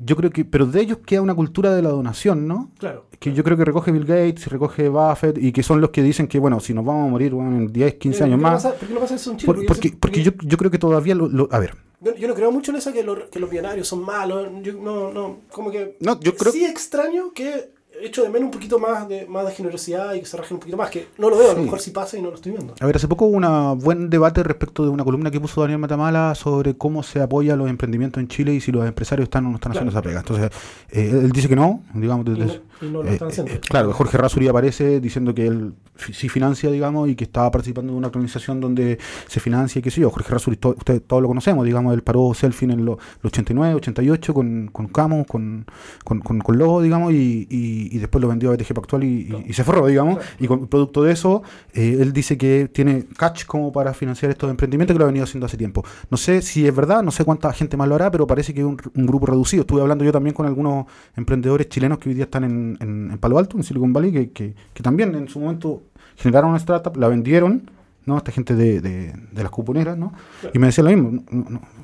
yo creo que, pero de ellos queda una cultura de la donación, ¿no? Claro. Que yo creo que recoge Bill Gates, recoge Buffett y que son los que dicen que, bueno, si nos vamos a morir en 10, 15 años más. ¿Por qué no pasa eso en Chile? porque, porque, yo, yo, creo que todavía lo, a ver. Yo, no creo mucho en eso que, que los millonarios son malos. Yo, no, no, como que. No, yo creo. Sí, extraño que hecho de menos un poquito más de, más de generosidad y que se rajen un poquito más, que no lo veo, a lo mejor sí pasa y no lo estoy viendo. A ver, hace poco hubo un buen debate respecto de una columna que puso Daniel Matamala sobre cómo se apoya los emprendimientos en Chile y si los empresarios están o no están haciendo esa pega. Entonces, eh, él dice que no, digamos, no, lo están haciendo. Eh, claro, Jorge Rasuri aparece diciendo que él sí financia, digamos, y que estaba participando de una organización donde se financia y qué sé yo. Jorge Rasuri, ustedes todos lo conocemos, digamos, él paró Selfie en los 89, 88 con, con Camus, con, con, con, Lobo, digamos, y, y, después lo vendió a BTG Pactual y, y, se forró, digamos. Y con producto de eso, eh, él dice que tiene catch como para financiar estos emprendimientos que lo ha venido haciendo hace tiempo. No sé si es verdad, no sé cuánta gente más lo hará, pero parece que es un, un grupo reducido. Estuve hablando yo también con algunos emprendedores chilenos que hoy día están en, en, Palo Alto, en Silicon Valley, que, que, que también en su momento generaron una startup, la vendieron, ¿no? Esta gente de, de, las cuponeras, ¿no? Y me decía lo mismo,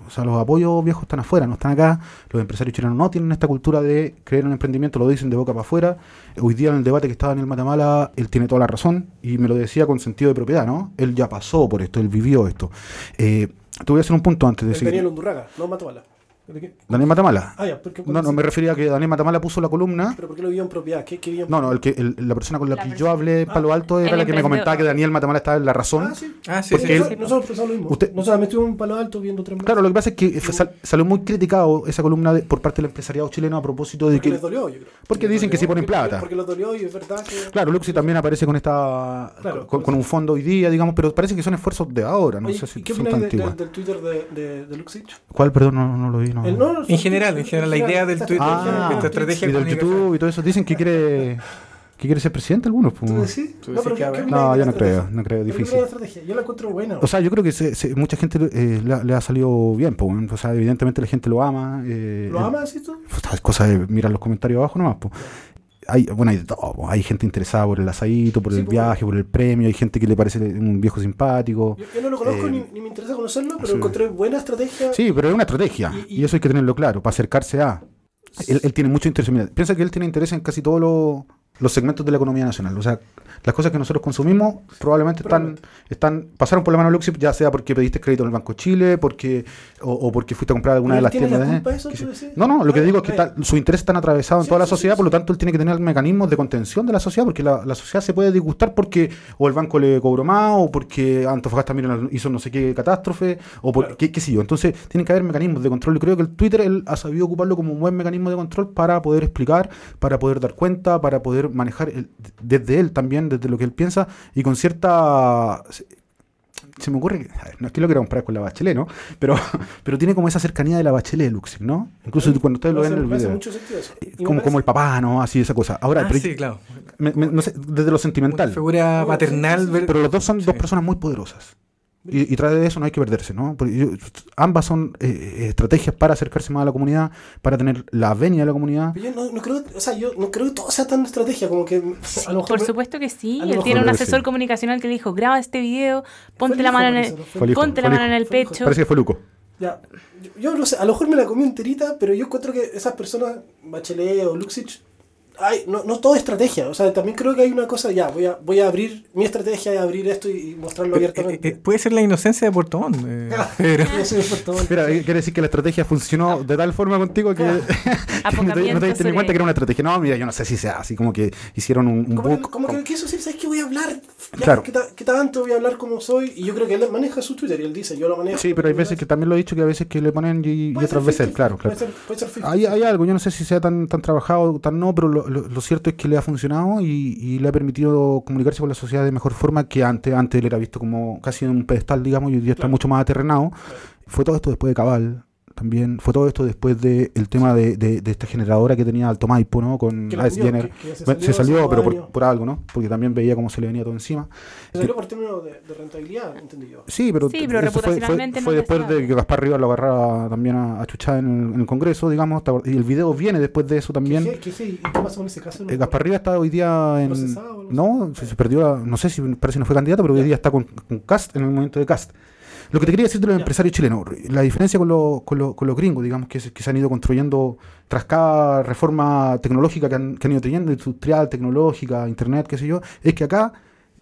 o sea, los apoyos viejos están afuera, no están acá, los empresarios chilenos no tienen esta cultura de creer en emprendimiento, lo dicen de boca para afuera. Hoy día en el debate que estaba en el Matamala, él tiene toda la razón y me lo decía con sentido de propiedad, ¿no? Él ya pasó por esto, él vivió esto. Eh, te voy a hacer un punto antes de seguir. Daniel Undurraga, no Matamala. Daniel Matamala. Ah, ya, no, no, me refería a que Daniel Matamala puso la columna. ¿Pero por qué lo vio en propiedad? ¿Qué, qué no, no, el que, la persona con la, que yo hablé Palo Alto era la que me comentaba que Daniel Matamala estaba en la razón. Ah, sí. Ah, sí, sí, nosotros pensamos lo mismo. Usted, nosotros me estuvimos en Palo Alto viendo tres Claro, lo que pasa es que salió muy criticado esa columna por parte del empresariado chileno a propósito de porque que. les dolió, yo creo. Porque dicen que sí ponen plata. Porque les dolió y es verdad que. Claro, Luxi también aparece con esta. con, un fondo hoy día, digamos, pero parece que son esfuerzos de ahora. No sé si ¿Qué opinas del Twitter de, de, Luxich? ¿Cuál? Perdón, no, lo vi. En general, en general, la idea del Twitter, ah, estrategia y del YouTube y todo eso. Dicen que quiere que quiere ser presidente algunos. Pues. ¿Sí? No, pero no, yo no creo, no creo, difícil. Yo la encuentro buena. O sea, yo creo que se, mucha gente eh, le, ha salido bien, pues. O sea, evidentemente la gente lo ama. Eh, ¿Lo ama, sí tú? Es cosa de mirar los comentarios abajo nomás, pues. Hay, bueno, hay de todo. Hay gente interesada por el asadito, por el viaje, por el premio. Hay gente que le parece un viejo simpático. Yo, no lo conozco eh, ni, me interesa conocerlo, pero encontré buena estrategia. Sí, pero es una estrategia. Y, eso hay que tenerlo claro, para acercarse a. Él, tiene mucho interés. Mira, piensa que él tiene interés en casi todos los los segmentos de la economía nacional. O sea, las cosas que nosotros consumimos probablemente están, están pasaron por la mano de Luxip, ya sea porque pediste crédito en el Banco de Chile, porque o, porque fuiste a comprar alguna de las tiendas. La culpa eso, no, no, lo que digo es que su interés está atravesado en toda la sociedad, por lo tanto él tiene que tener mecanismos de contención de la sociedad, porque la, sociedad se puede disgustar porque o el banco le cobró más, o porque Antofagasta también hizo no sé qué catástrofe, o por qué, qué sé yo. Entonces tiene que haber mecanismos de control. Y creo que el Twitter él ha sabido ocuparlo como un buen mecanismo de control para poder explicar, para poder dar cuenta, para poder manejar desde él también, desde lo que él piensa, y con cierta se me ocurre que, no es que lo quiera comprar con la Bachelet, ¿no? Pero, [LAUGHS] pero tiene como esa cercanía de la Bachelet, Luxig, ¿no? Incluso cuando ustedes lo ven en el video. Eh, como, como el papá, ¿no? Así, esa cosa. Ahora, ah, sí, claro. no sé, desde lo sentimental. figura paternal. pero los dos son dos personas muy poderosas. Y, y, tras de eso no hay que perderse, ¿no? Porque ambas son eh, eh, estrategias para acercarse más a la comunidad, para tener la venia de la comunidad. yo no, creo, o sea, yo no creo que todo sea tan estrategia como que... por supuesto que sí. Él tiene un asesor comunicacional que le dijo, graba este video, ponte la mano en el, ponte la mano en el pecho. Parece que fue Luco. Ya, yo, no sé, a lo mejor me la comí enterita, pero yo encuentro que esas personas, Bachelet o Luxich, hay, no, no todo es estrategia. O sea, también creo que hay una cosa, ya, voy a, voy a abrir mi estrategia y abrir esto y mostrarlo abiertamente. Eh, eh, puede ser la inocencia de Puerto Montt. Eh, [LAUGHS] pero... quiere decir que la estrategia funcionó de tal forma contigo [LAUGHS] que, no, te, no te diste ni cuenta que era una estrategia. No, mira, yo no sé si sea así, como que hicieron un, un como book. Que, como, que quiso decir, ¿sabes qué voy a hablar? Claro. ¿qué, tanto voy a hablar como soy? Y yo creo que él maneja su Twitter y él dice, yo lo manejo. Sí, pero hay veces que también lo he dicho que a veces que le ponen y, otras veces, claro, claro. Puede ser, hay, hay algo, yo no sé si sea tan, tan trabajado, tan no, pero lo, lo cierto es que le ha funcionado y, le ha permitido comunicarse con la sociedad de mejor forma que antes. Antes él era visto como casi en un pedestal, digamos, y hoy día está mucho más aterrenado. Fue todo esto después de Cabal, también fue todo esto después del el tema de, de, esta generadora que tenía Alto Maipo, ¿no? Con Ice Jenner. se salió, pero por, por, algo, ¿no? Porque también veía cómo se le venía todo encima. Se salió por términos de, rentabilidad, entendí yo. Sí, pero, sí, pero fue, fue, después de que Gaspar Rivas lo agarraba también a, a chuchar en, el Congreso, digamos. Y el video viene después de eso también. ¿Qué, qué, qué, qué pasó con ese caso? Eh, Gaspar Rivas está hoy día en... No, se, se, perdió, no sé si parece que no fue candidato, pero hoy día está con, con Cast en el momento de Cast. Lo que te quería decir de los empresarios chilenos, la diferencia con, los gringos, digamos, que, se han ido construyendo tras cada reforma tecnológica que han, ido teniendo, industrial, tecnológica, internet, qué sé yo, es que acá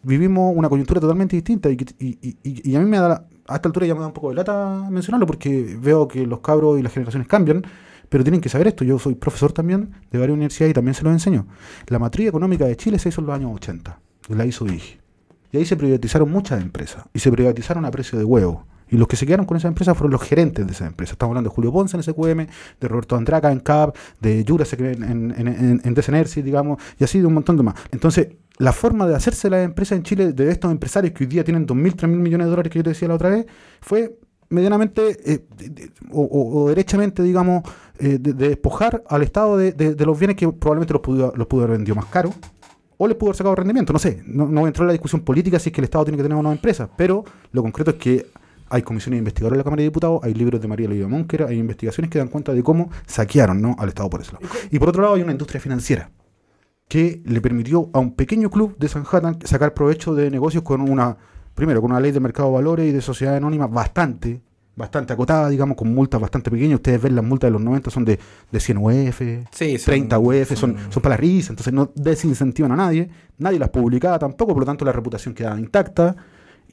vivimos una coyuntura totalmente distinta y, a mí me da, a esta altura ya me da un poco de lata mencionarlo porque veo que los cabros y las generaciones cambian, pero tienen que saber esto. Yo soy profesor también de varias universidades y también se los enseño. La matriz económica de Chile se hizo en los años 80, la hizo DIGI. Y ahí se privatizaron muchas empresas. Y se privatizaron a precio de huevo. Y los que se quedaron con esa empresa fueron los gerentes de esa empresa. Estamos hablando de Julio Ponce en SQM, de Roberto Andraca en CAP, de Yura en, en, en, en digamos, y así de un montón de más. Entonces, la forma de hacerse la empresa en Chile de estos empresarios que hoy día tienen 2.000, 3.000 millones de dólares que yo te decía la otra vez, fue medianamente eh, o, derechamente, digamos, eh, de, despojar al Estado de, de, los bienes que probablemente los pudo, los pudo haber vendido más caro o les pudo haber sacado rendimiento, no sé, no, no entrar en la discusión política si es que el Estado tiene que tener una empresa, pero lo concreto es que hay comisiones investigadoras en la Cámara de Diputados, hay libros de María Olivia Monquera, hay investigaciones que dan cuenta de cómo saquearon ¿no? al Estado por eso. Y por otro lado hay una industria financiera que le permitió a un pequeño club de Sanhattan sacar provecho de negocios con una, primero, con una ley de mercado de valores y de sociedad anónima bastante, bastante acotada, digamos, con multas bastante pequeñas. Ustedes ven las multas de los 90 son de, de 100 UF, 30 UF, son, son, para la risa, entonces no desincentivan a nadie, nadie las publicaba tampoco, por lo tanto la reputación quedaba intacta.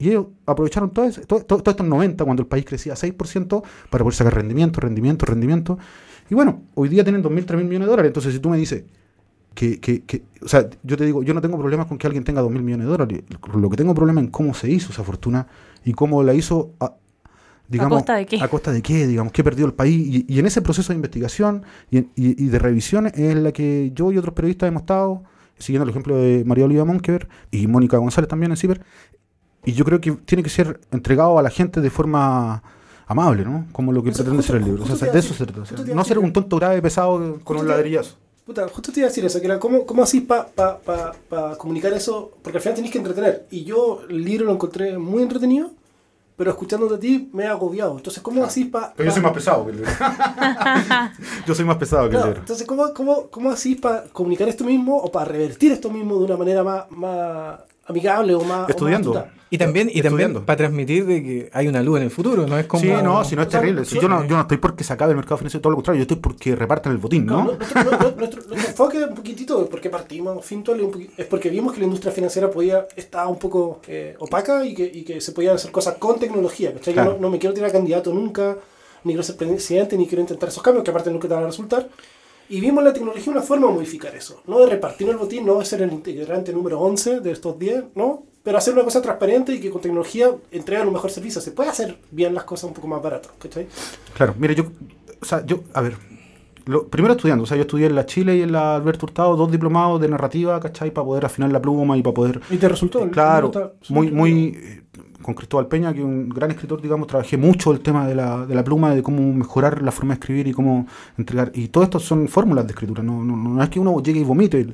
Y ellos aprovecharon todo, eso, todo, todo, estos 90, cuando el país crecía 6%, para poder sacar rendimiento, rendimiento, rendimiento. Y bueno, hoy día tienen 2.000, 3.000 millones de dólares. Entonces, si tú me dices que, que, que, o sea, yo te digo, yo no tengo problemas con que alguien tenga 2.000 millones de dólares. Lo que tengo problema es en cómo se hizo esa fortuna y cómo la hizo a, digamos, ¿A costa de qué? ¿A costa de qué? Digamos, qué perdió el país. Y, en ese proceso de investigación y, y, y, de revisión es la que yo y otros periodistas hemos estado, siguiendo el ejemplo de María Oliva Monkever y Mónica González también en Ciber, y yo creo que tiene que ser entregado a la gente de forma amable, ¿no? Como lo que pretende ser el libro. O sea, de eso se trata. No ser un tonto grave pesado con un ladrillazo. Puta, justo te iba a decir eso, que era cómo, cómo así para pa, pa, pa comunicar eso, porque al final tenés que entretener. Y yo el libro lo encontré muy entretenido, pero escuchándote a ti me he agobiado. Entonces, ¿cómo así para...? Pero [LAUGHS] yo soy más pesado que el libro. yo soy más pesado que el libro. Entonces, ¿cómo, cómo, cómo así para comunicar esto mismo o para revertir esto mismo de una manera más, más amigable o más... Estudiando. y también, y también para transmitir de que hay una luz en el futuro, no es como... Sí, no, si no es terrible. yo, no, yo no estoy porque se acabe el mercado financiero, todo lo contrario, yo estoy porque repartan el botín, ¿no? nuestro, enfoque un poquitito, porque partimos Fintual, es porque vimos que la industria financiera podía estar un poco eh, opaca y que, y que se podían hacer cosas con tecnología. Yo no, no me quiero tirar candidato nunca, ni quiero ser presidente, ni quiero intentar esos cambios, que aparte nunca te van a resultar. Y vimos la tecnología una forma de modificar eso. No de repartir el botín, no de ser el integrante número 11 de estos 10, ¿no? Pero hacer una cosa transparente y que con tecnología entregan un mejor servicio. Se puede hacer bien las cosas un poco más baratas, ¿cachai? Claro, mire, yo, o sea, yo, a ver, lo, primero estudiando, o sea, yo estudié en la Chile y en la Alberto Hurtado, dos diplomados de narrativa, ¿cachai? Para poder afinar la pluma y para poder... ¿Y te resultó? Eh, claro, muy, muy con Cristóbal Peña, que es un gran escritor, digamos, trabajé mucho el tema de la, de la pluma, de cómo mejorar la forma de escribir y cómo entregar. Y todo esto son fórmulas de escritura, no, no, no es que uno llegue y vomite.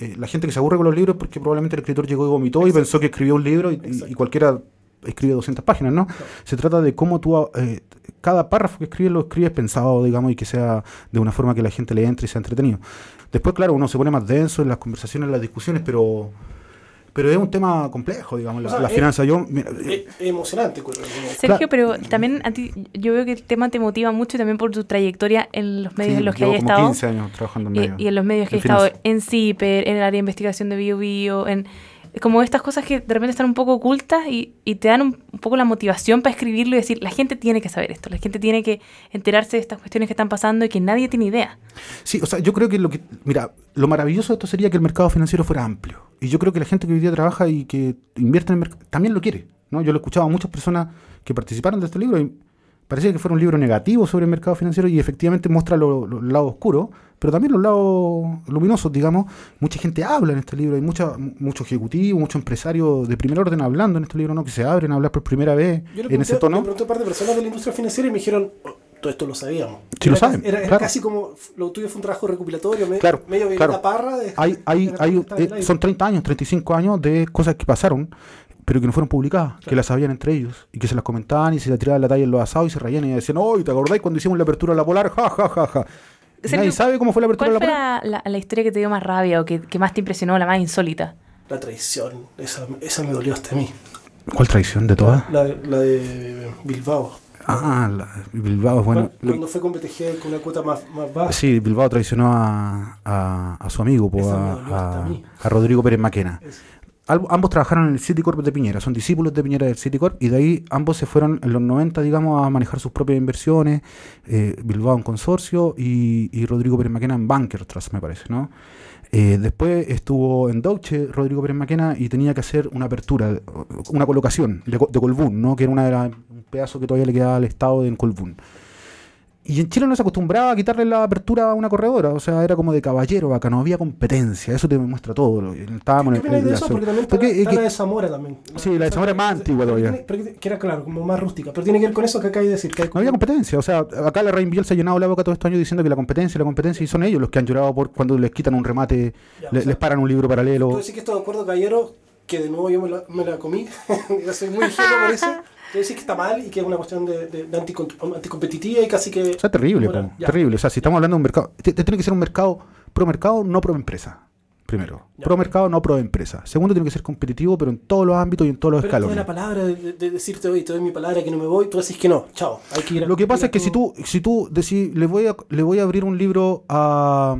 Eh, la gente que se aburre con los libros es porque probablemente el escritor llegó y vomitó y pensó que escribió un libro y, cualquiera escribe 200 páginas, ¿no? Se trata de cómo tú, eh, cada párrafo que escribes lo escribes pensado, digamos, y que sea de una forma que la gente le entre y sea entretenido. Después, claro, uno se pone más denso en las conversaciones, en las discusiones, pero pero es un tema complejo, digamos, la, finanza. Yo, es, emocionante. Sergio, pero también a ti, yo veo que el tema te motiva mucho también por tu trayectoria en los medios en los que hayas estado. 15 años trabajando en medios. Y, en los medios que he estado, en CIPER, en el área de investigación de BioBio, Bio, en como estas cosas que de repente están un poco ocultas y, y te dan un, poco la motivación para escribirlo y decir, la gente tiene que saber esto, la gente tiene que enterarse de estas cuestiones que están pasando y que nadie tiene idea. Sí, o sea, yo creo que lo que, mira, lo maravilloso de esto sería que el mercado financiero fuera amplio. Y yo creo que la gente que hoy día trabaja y que invierte en el mercado también lo quiere. ¿no? Yo lo he escuchado a muchas personas que participaron de este libro y parece que fue un libro negativo sobre el mercado financiero y efectivamente muestra los lo, lado oscuro, pero también los lados luminosos, digamos. Mucha gente habla en este libro, hay mucha, mucho ejecutivo, mucho empresario de primer orden hablando en este libro, ¿no? que se abren a hablar por primera vez en ese tono. Yo pregunté a un par de personas de la industria financiera y me dijeron, todo esto lo sabíamos. Sí, lo saben. Era, casi como, lo tuyo fue un trabajo recopilatorio, claro, medio claro. parra. hay, hay, hay, eh, son 30 años, 35 años de cosas que pasaron pero que no fueron publicadas, que las sabían entre ellos y que se las comentaban y se la tiraban la talla en los asados y se reían y decían, oh, ¿te acordáis cuando hicimos la apertura a la polar? Ja, ja, ja, ja. Nadie sabe cómo fue la apertura a la polar. ¿Cuál fue la, historia que te dio más rabia o que, más te impresionó, la más insólita? La traición, esa, esa me dolió hasta a mí. ¿Cuál traición de todas? La, la, de Bilbao. Ah, la, Bilbao, bueno. Cuando, fue con BTG con una cuota más, más baja. Sí, Bilbao traicionó a, a, a su amigo, a, a, Rodrigo Pérez Maquena ambos trabajaron en el Citicorp de Piñera, son discípulos de Piñera del Citicorp y de ahí ambos se fueron en los 90, digamos, a manejar sus propias inversiones, eh, Bilbao en consorcio y, Rodrigo Pérez Maquena en Banker Trust, me parece, ¿no? Eh, después estuvo en Deutsche Rodrigo Pérez Maquena y tenía que hacer una apertura, una colocación de, Colbún, ¿no? que era una de las, un pedazo que todavía le quedaba al Estado de Colbún. Y en Chile no se acostumbraba a quitarle la apertura a una corredora, o sea, era como de caballero, acá no había competencia, eso te demuestra todo. Estábamos ¿Qué en de eso? Porque también Porque, está, la de Zamora también. Sí, la de Zamora es más antigua todavía. que era claro, como más rústica, pero tiene que ver con eso que acá hay de decir. Que No había competencia, o sea, acá la Reinviel se ha llenado la boca todo estos años diciendo que la competencia, la competencia, y son ellos los que han llorado por cuando les quitan un remate, les paran un libro paralelo. Puedo decir que estoy de acuerdo, caballero, que de nuevo yo me la, me la comí, [LAUGHS] yo soy muy ingenuo por eso. Quiere decir que está mal y que es una cuestión de, de, anticompetitiva y casi que... O sea, terrible, terrible. O sea, si estamos hablando de un mercado... Tiene que ser un mercado pro mercado, no pro empresa. Primero. Pro mercado, no pro empresa. Segundo, tiene que ser competitivo, pero en todos los ámbitos y en todos los pero escalones. la palabra de, decirte hoy, te doy mi palabra que no me voy, tú decís que no. Chao. Hay que ir Lo que pasa es que si tú, si tú decís, le voy a, le voy a abrir un libro a,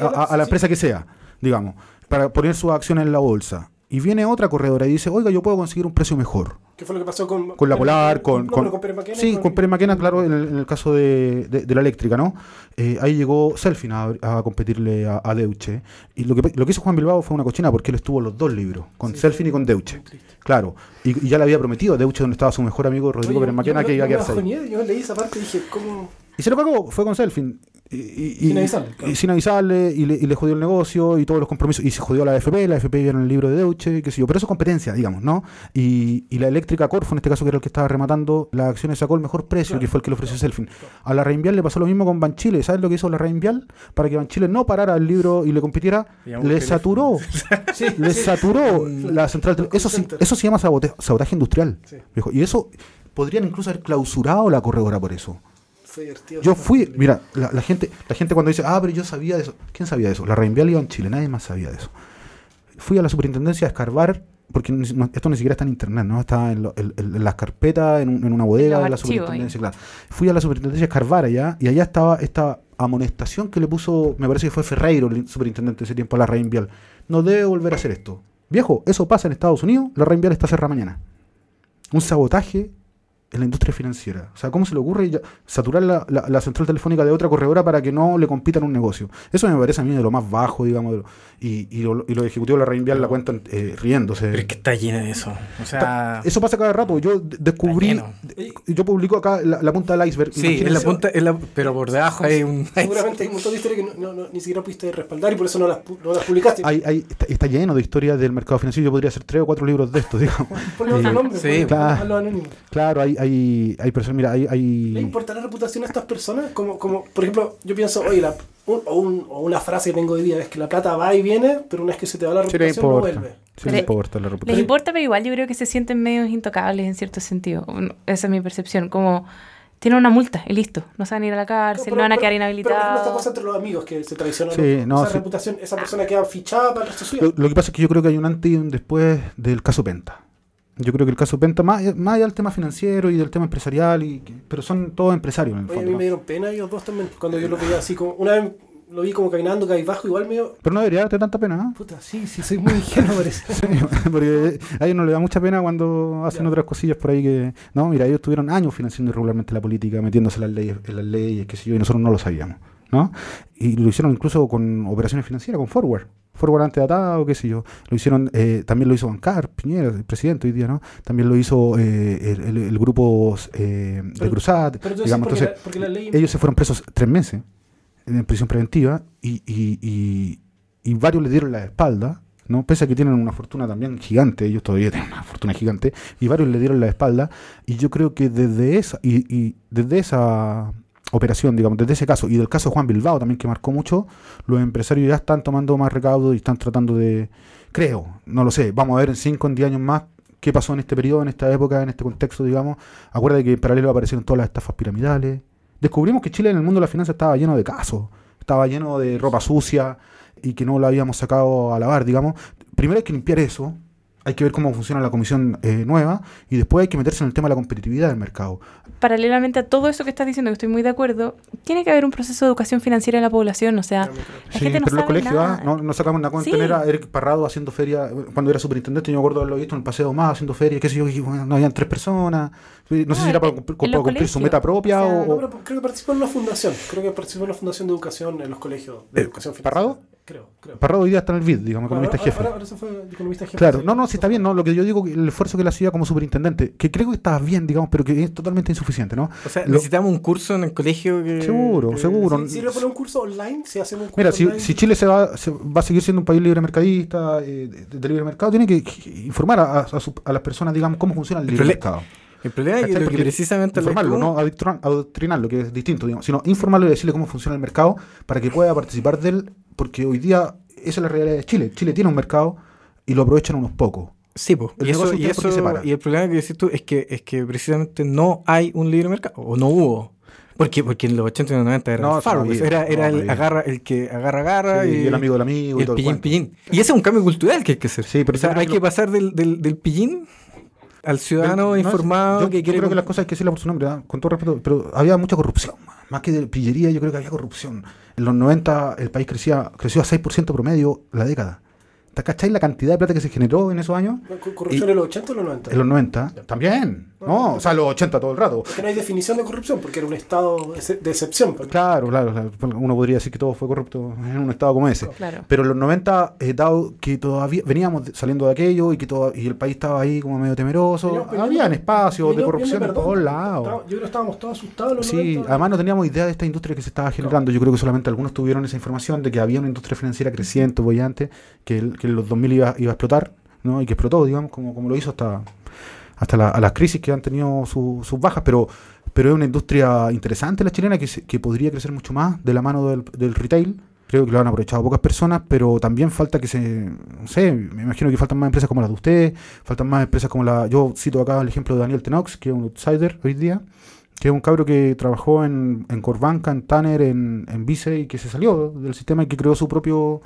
a, la empresa que sea, digamos, para poner su acción en la bolsa, y viene otra corredora y dice, oiga, yo puedo conseguir un precio mejor. ¿Qué fue lo que pasó con, con la Polar, con, con, Sí, con Pérez Maquena, claro, en el, caso de, de, la eléctrica, ¿no? Eh, ahí llegó Selfin a, a competirle a, Deuche. Y lo que, lo que hizo Juan Bilbao fue una cochina porque él estuvo los dos libros, con Selfin y con Deuche. Claro, y, ya le había prometido a Deuche, donde estaba su mejor amigo Rodrigo Pérez Maquena, que iba a quedarse. Yo leí esa parte y dije, ¿cómo.? Y se lo pagó, fue con Selfin. Y, sin avisarle. Y, sin avisarle, y le, jodió el negocio y todos los compromisos. Y se jodió la AFP, la AFP vieron el libro de Deutsche, qué sé yo. Pero eso es competencia, digamos, ¿no? Y, la eléctrica Corfo, en este caso que era el que estaba rematando las acciones, sacó el mejor precio, que fue el que le ofreció Selfin. A la Reinvial le pasó lo mismo con Banchile. ¿Sabes lo que hizo la Reinvial? Para que Banchile no parara el libro y le compitiera, le saturó. [LAUGHS] le saturó la central. Eso, sí, eso se llama sabotaje industrial. Y eso podrían incluso haber clausurado la corredora por eso. Yo fui, mira, la, gente la gente cuando dice, ah, pero yo sabía de eso. ¿Quién sabía de eso? La Reinvial iba en Chile, nadie más sabía de eso. Fui a la superintendencia a escarbar porque esto ni siquiera está en internet, ¿no? Está en, las carpetas, en, una bodega de la superintendencia, claro. Fui a la superintendencia a escarbar allá y allá estaba esta amonestación que le puso, me parece que fue Ferreiro, el superintendente de ese tiempo, a la Reinvial. No debe volver a hacer esto. Viejo, eso pasa en Estados Unidos, la Reinvial está cerrada mañana. Un sabotaje en la industria financiera. O sea, ¿cómo se le ocurre saturar la, central telefónica de otra corredora para que no le compitan un negocio? Eso me parece a mí de lo más bajo, digamos, y, y, lo, y los ejecutivos de la Reinvial la cuentan eh, riéndose. Pero es que está llena de eso. O sea... eso pasa cada rato. Yo descubrí, yo publico acá la, punta del iceberg. Sí, en la punta, pero por debajo hay un... [LAUGHS] Seguramente hay un montón de historias que no, ni siquiera pudiste respaldar y por eso no las, no las publicaste. Hay, está, lleno de historias del mercado financiero. Yo podría hacer tres o cuatro libros de esto, digamos. [LAUGHS] Ponle otro nombre. Sí, claro, claro hay hay, hay personas, mira, hay, hay... ¿Le importa la reputación a estas personas? Como, como por ejemplo, yo pienso, oye, la, o, un, o, una frase que tengo hoy día es que la plata va y viene, pero una vez que se te va la reputación no vuelve. Sí le importa la reputación. Les importa, pero igual yo creo que se sienten medios intocables en cierto sentido. Esa es mi percepción. Como tienen una multa y listo. No se van a ir a la cárcel, no, van a quedar inhabilitados. Pero, esta cosa entre los amigos que se traicionan. esa reputación, esa persona queda fichada para el resto suyo. Lo, lo, que pasa es que yo creo que hay un antes y un después del caso Penta. Yo creo que el caso Penta, más, más allá del tema financiero y del tema empresarial, y, pero son todos empresarios en el fondo. a mí me dieron pena ellos dos también, cuando yo lo veía así como, una vez lo vi como caminando bajo igual medio... Pero no debería darte tanta pena, ¿no? Puta, sí, sí, soy muy ingenuo parece. [LAUGHS] porque a ellos no le da mucha pena cuando hacen otras cosillas por ahí que... No, mira, ellos tuvieron años financiando irregularmente la política, metiéndose en las leyes, en las leyes, qué sé yo, y nosotros no lo sabíamos, ¿no? Y lo hicieron incluso con operaciones financieras, con forward forward antedatado, qué sé yo. Lo hicieron, eh, también lo hizo Bancar, Piñera, el presidente hoy día, ¿no? También lo hizo eh, el, grupo eh, de Cruzat. digamos, entonces, ellos se fueron presos tres meses en prisión preventiva y, y, y, varios le dieron la espalda. ¿no? Pese a que tienen una fortuna también gigante, ellos todavía tienen una fortuna gigante, y varios le dieron la espalda, y yo creo que desde esa, y, y desde esa operación, digamos, desde ese caso y del caso Juan Bilbao también que marcó mucho, los empresarios ya están tomando más recaudo y están tratando de, creo, no lo sé, vamos a ver en 5 en 10 años más qué pasó en este periodo, en esta época, en este contexto, digamos. Acuérdate que en paralelo aparecieron todas las estafas piramidales. Descubrimos que Chile en el mundo de la finanza estaba lleno de casos, estaba lleno de ropa sucia y que no la habíamos sacado a lavar, digamos. Primero hay que limpiar eso, hay que ver cómo funciona la comisión eh, nueva y después hay que meterse en el tema de la competitividad del mercado. Paralelamente a todo eso que estás diciendo, que estoy muy de acuerdo, tiene que haber un proceso de educación financiera en la población, o sea, la gente no pero los colegios, ah, no, sacamos una cuenta, era Eric Parrado haciendo feria, cuando era superintendente, yo me acuerdo haberlo visto en el Paseo Más haciendo feria, qué sé yo, no habían tres personas, no, sé si era para, cumplir su meta propia o... creo que participó en una fundación, creo que participó en la fundación de educación en los colegios de eh, educación financiera. ¿Parrado? Creo, creo. Parrado hoy día está en el BID, digamos, economista jefe. Ahora, se fue economista jefe. Claro, no, no, si está bien, ¿no? Lo que yo digo, el esfuerzo que él hacía como superintendente, que creo que estaba bien, digamos, pero que es totalmente insuficiente, ¿no? O sea, necesitamos un curso en el colegio que... Seguro, seguro. Si, si le ponen un curso online, si hacemos un curso Mira, si, si Chile se va, va a seguir siendo un país libre mercadista, eh, de, libre mercado, tiene que informar a, a, las personas, digamos, cómo funciona el libre mercado. El problema es que, precisamente informarlo, no adoctrinarlo, que es distinto, digamos, sino informarlo y decirle cómo funciona el mercado para que pueda participar de él, porque hoy día esa es la realidad de Chile. Chile tiene un mercado y lo aprovechan unos pocos. Sí, pues. Y, eso, y, y, el problema que decís tú es que, es que precisamente no hay un libre mercado, o no hubo. Porque, porque en los 80 y los 90 era el era, era el, agarra, el que agarra, agarra. y, el amigo del amigo. Y, el pillín, pillín. Y ese es un cambio cultural que hay que hacer. Sí, pero o sea, hay que pasar del, del, del pillín al ciudadano informado yo, que quiere... creo que las cosas hay que decirlas por su nombre, ¿ah? con todo respeto, pero había mucha corrupción, más que de pillería yo creo que había corrupción. En los 90 el país crecía, creció a 6% promedio la década. ¿Te cacháis la cantidad de plata que se generó en esos años? ¿Corrupción en los 80 o los 90? En los 90, también. No, o sea, los 80 todo el rato. Porque no hay definición de corrupción, porque era un estado de excepción. Claro, claro, Uno podría decir que todo fue corrupto en un estado como ese. Pero en los 90, eh, dado que todavía veníamos saliendo de aquello y que todo, y el país estaba ahí como medio temeroso, habían espacios de corrupción en todos lados. Yo creo que estábamos todos asustados. Los sí, además no teníamos idea de esta industria que se estaba generando. Yo creo que solamente algunos tuvieron esa información de que había una industria financiera creciente, bollante, que, que en los 2000 iba, iba a explotar, ¿no? y que explotó, digamos, como, como lo hizo hasta hasta las crisis que han tenido sus bajas, pero, pero es una industria interesante la chilena que, que podría crecer mucho más de la mano del, del, retail. Creo que lo han aprovechado pocas personas, pero también falta que se, no sé, me imagino que faltan más empresas como las de ustedes, faltan más empresas como la, yo cito acá el ejemplo de Daniel Tenox, que es un outsider hoy día, que es un cabro que trabajó en, en Corbanca, en Tanner, en, en Vice y que se salió del sistema y que creó su propio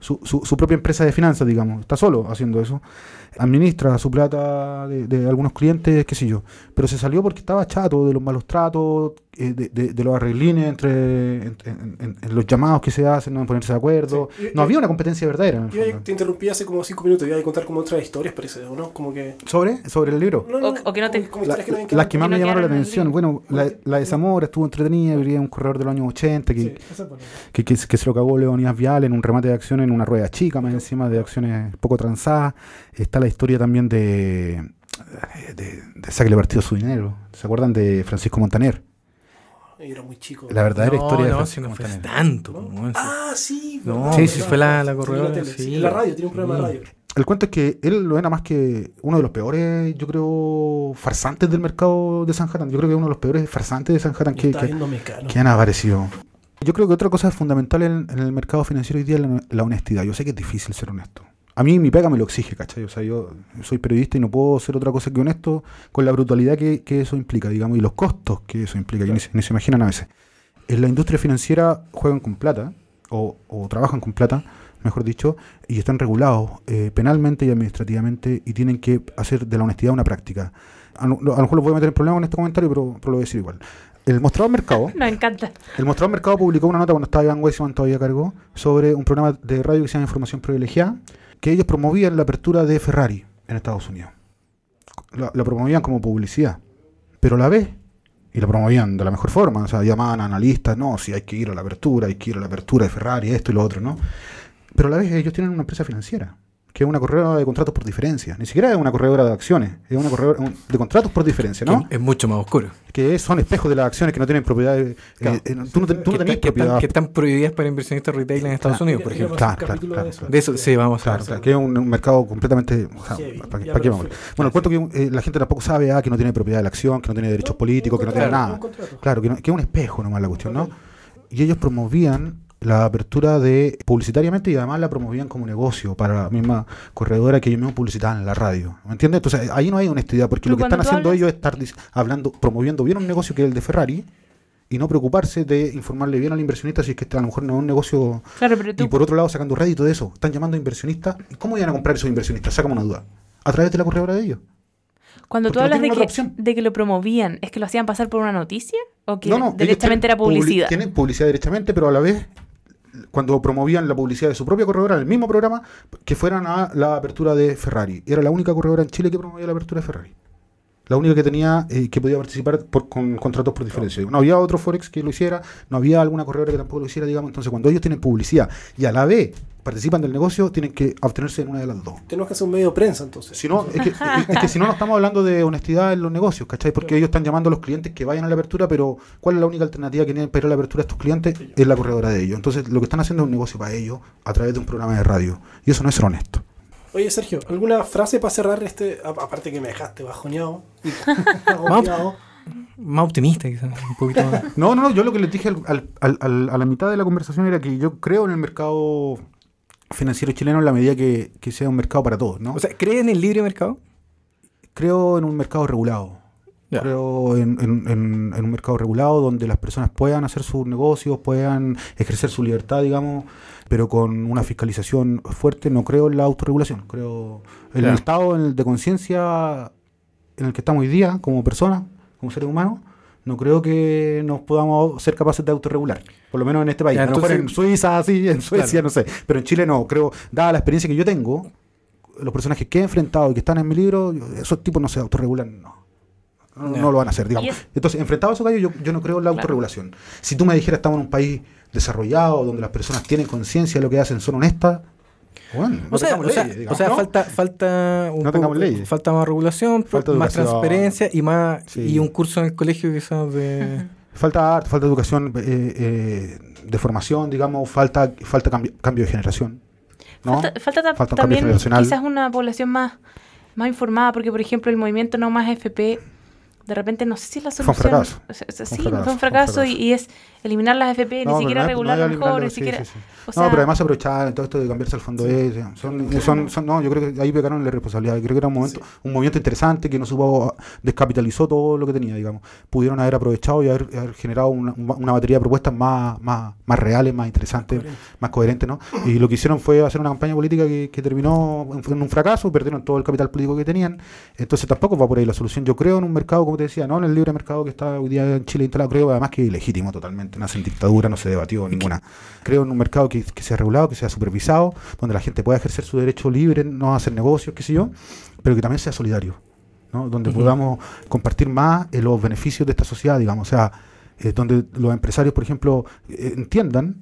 su, su, propia empresa de finanzas, digamos, está solo haciendo eso, administra su plata de, de, algunos clientes, qué sé yo, pero se salió porque estaba chato de los malos tratos, eh, de, de, los arreglines entre en, los llamados que se hacen, no ponerse de acuerdo, no había una competencia verdadera. Yo te interrumpí hace como cinco minutos, iba a contar como otras historias, parece, ¿o no? Como que... ¿Sobre? ¿Sobre el libro? o, que no te... las que más me llamaron la atención, bueno, la, la, de Zamora estuvo entretenida, vivía un corredor de los años 80 que, que, que, se lo cagó Leonidas Vial en un remate de acciones en una rueda chica, más encima de acciones poco transadas. Está la historia también de, de, de Partido su dinero. ¿Se acuerdan de Francisco Montaner? Era muy chico. La verdadera historia de Francisco no fue tanto. Ah, sí. No, sí, sí, fue la, la corredora. Sí. la radio, tiene un programa de radio. El cuento es que él lo era más que uno de los peores, yo creo, farsantes del mercado de San Yo creo que uno de los peores farsantes de San que, que, han aparecido. Yo creo que otra cosa fundamental en, en el mercado financiero hoy día es la, honestidad. Yo sé que es difícil ser honesto. A mí mi pega me lo exige, ¿cachai? O sea, yo soy periodista y no puedo ser otra cosa que honesto con la brutalidad que, eso implica, digamos, y los costos que eso implica, que ni, se imaginan a veces. En la industria financiera juegan con plata, o, trabajan con plata, mejor dicho, y están regulados eh, penalmente y administrativamente y tienen que hacer de la honestidad una práctica. A, lo mejor lo voy a meter en problemas en este comentario, pero, pero lo voy a decir igual. El Mostrador Mercado. [LAUGHS] Nos encanta. El Mostrador Mercado publicó una nota cuando estaba Iván Weissman todavía a cargo sobre un programa de radio que se llama Información Privilegiada, que ellos promovían la apertura de Ferrari en Estados Unidos. La, promovían como publicidad. Pero la vez, y la promovían de la mejor forma, o sea, llamaban a analistas, no, si hay que ir a la apertura, hay que ir a la apertura de Ferrari, esto y lo otro, ¿no? Pero a la vez ellos tienen una empresa financiera que es una corredora de contratos por diferencia. Ni siquiera es una corredora de acciones, es una corredora de contratos por diferencia, ¿no? es mucho más oscuro. Que son espejos de las acciones que no tienen propiedades. Eh, eh, tú no, tenés propiedad. que están prohibidas para inversionistas retail en Estados Unidos, por ejemplo. Claro, claro, De eso sí, vamos a hablar. que es un, mercado completamente. ¿para, qué, vamos? Bueno, el cuento que eh, la gente tampoco sabe ah, que no tiene propiedad de la acción, que no tiene derechos políticos, que no tiene nada. Claro, que, que es un espejo nomás la cuestión, ¿no? Y ellos promovían la apertura de publicitariamente y además la promovían como negocio para la misma corredora que ellos mismos publicitaban en la radio. ¿Me entiendes? Entonces ahí no hay honestidad porque lo que están haciendo ellos es estar hablando, promoviendo bien un negocio que es el de Ferrari y no preocuparse de informarle bien al inversionista si es que este a lo mejor no es un negocio y por otro lado sacando rédito de eso. Están llamando a inversionistas. ¿Cómo iban a comprar esos inversionistas? Sácame una duda. A través de la corredora de ellos. Cuando tú hablas de que, de que, lo promovían, ¿es que lo hacían pasar por una noticia? ¿O que directamente era publicidad? tienen publicidad directamente, pero a la vez cuando promovían la publicidad de su propia corredora en el mismo programa, que fueran a la apertura de Ferrari. Era la única corredora en Chile que promovía la apertura de Ferrari. La única que tenía, eh, que podía participar con contratos por diferencia. No había otro Forex que lo hiciera, no había alguna corredora que tampoco lo hiciera, digamos. Entonces, cuando ellos tienen publicidad y a la vez participan del negocio, tienen que obtenerse en una de las dos. Tenemos que hacer un medio de prensa, entonces. Si no, es que, si no, no estamos hablando de honestidad en los negocios, ¿cachai? Porque ellos están llamando a los clientes que vayan a la apertura, pero ¿cuál es la única alternativa que tienen para ir a la apertura de estos clientes? Es la corredora de ellos. Entonces, lo que están haciendo es un negocio para ellos a través de un programa de radio. Y eso no es ser honesto. Oye, Sergio, ¿alguna frase para cerrar este? Aparte que me dejaste bajoneado. [LAUGHS] más optimista, quizás, un poquito más. No, no, yo lo que les dije al, al, al, a la mitad de la conversación era que yo creo en el mercado financiero chileno en la medida que, que sea un mercado para todos, ¿no? O sea, ¿cree en el libre mercado? Creo en un mercado regulado. Creo en, en, en, un mercado regulado donde las personas puedan hacer sus negocios, puedan ejercer su libertad, digamos, pero con una fiscalización fuerte. No creo en la autorregulación. Creo en el estado de conciencia en el que estamos hoy día, como personas, como seres humanos, no creo que nos podamos ser capaces de autorregular. Por lo menos en este país. a lo mejor en Suiza, sí, en Suecia, no sé. Pero en Chile no. Creo, dada la experiencia que yo tengo, los personajes que he enfrentado y que están en mi libro, esos tipos no se autorregulan, no. No, lo van a hacer, digamos. Entonces, enfrentado a esos gallos, yo, yo no creo en la autorregulación. Si tú me dijeras, estamos en un país desarrollado, donde las personas tienen conciencia de lo que hacen, son honestas, bueno, o, sea, o, sea, falta, falta, un falta más regulación, más transparencia y más y un curso en el colegio quizás de... Falta falta educación eh, eh, de formación, digamos, falta, falta cambio, cambio de generación. Falta, falta, también quizás una población más, más informada, porque por ejemplo el movimiento No Más FP de repente no sé si la solución. Fue un fracaso. Sí, fue un fracaso, Y, es eliminar las FP, ni siquiera regular mejor, ni siquiera. no, pero además aprovechar todo esto de cambiarse al fondo E. Son, son, no, yo creo que ahí pegaron la responsabilidad. Creo que era un momento, un movimiento interesante que no supo, descapitalizó todo lo que tenía, digamos. Pudieron haber aprovechado y haber, generado una, una, batería de propuestas más, más, más reales, más interesantes, más coherentes, ¿no? Y lo que hicieron fue hacer una campaña política que, que terminó en un fracaso, perdieron todo el capital político que tenían. Entonces tampoco va por ahí la solución. Yo creo en un mercado, como te decía, no en el libre mercado que está hoy día en Chile instalado, creo además que es ilegítimo totalmente, nace en dictadura, no se debatió ninguna. Creo en un mercado que, sea regulado, que sea supervisado, donde la gente pueda ejercer su derecho libre, no hacer negocios, qué sé yo, pero que también sea solidario, ¿no? donde podamos compartir más eh, los beneficios de esta sociedad, digamos, o sea, eh, donde los empresarios, por ejemplo, eh, entiendan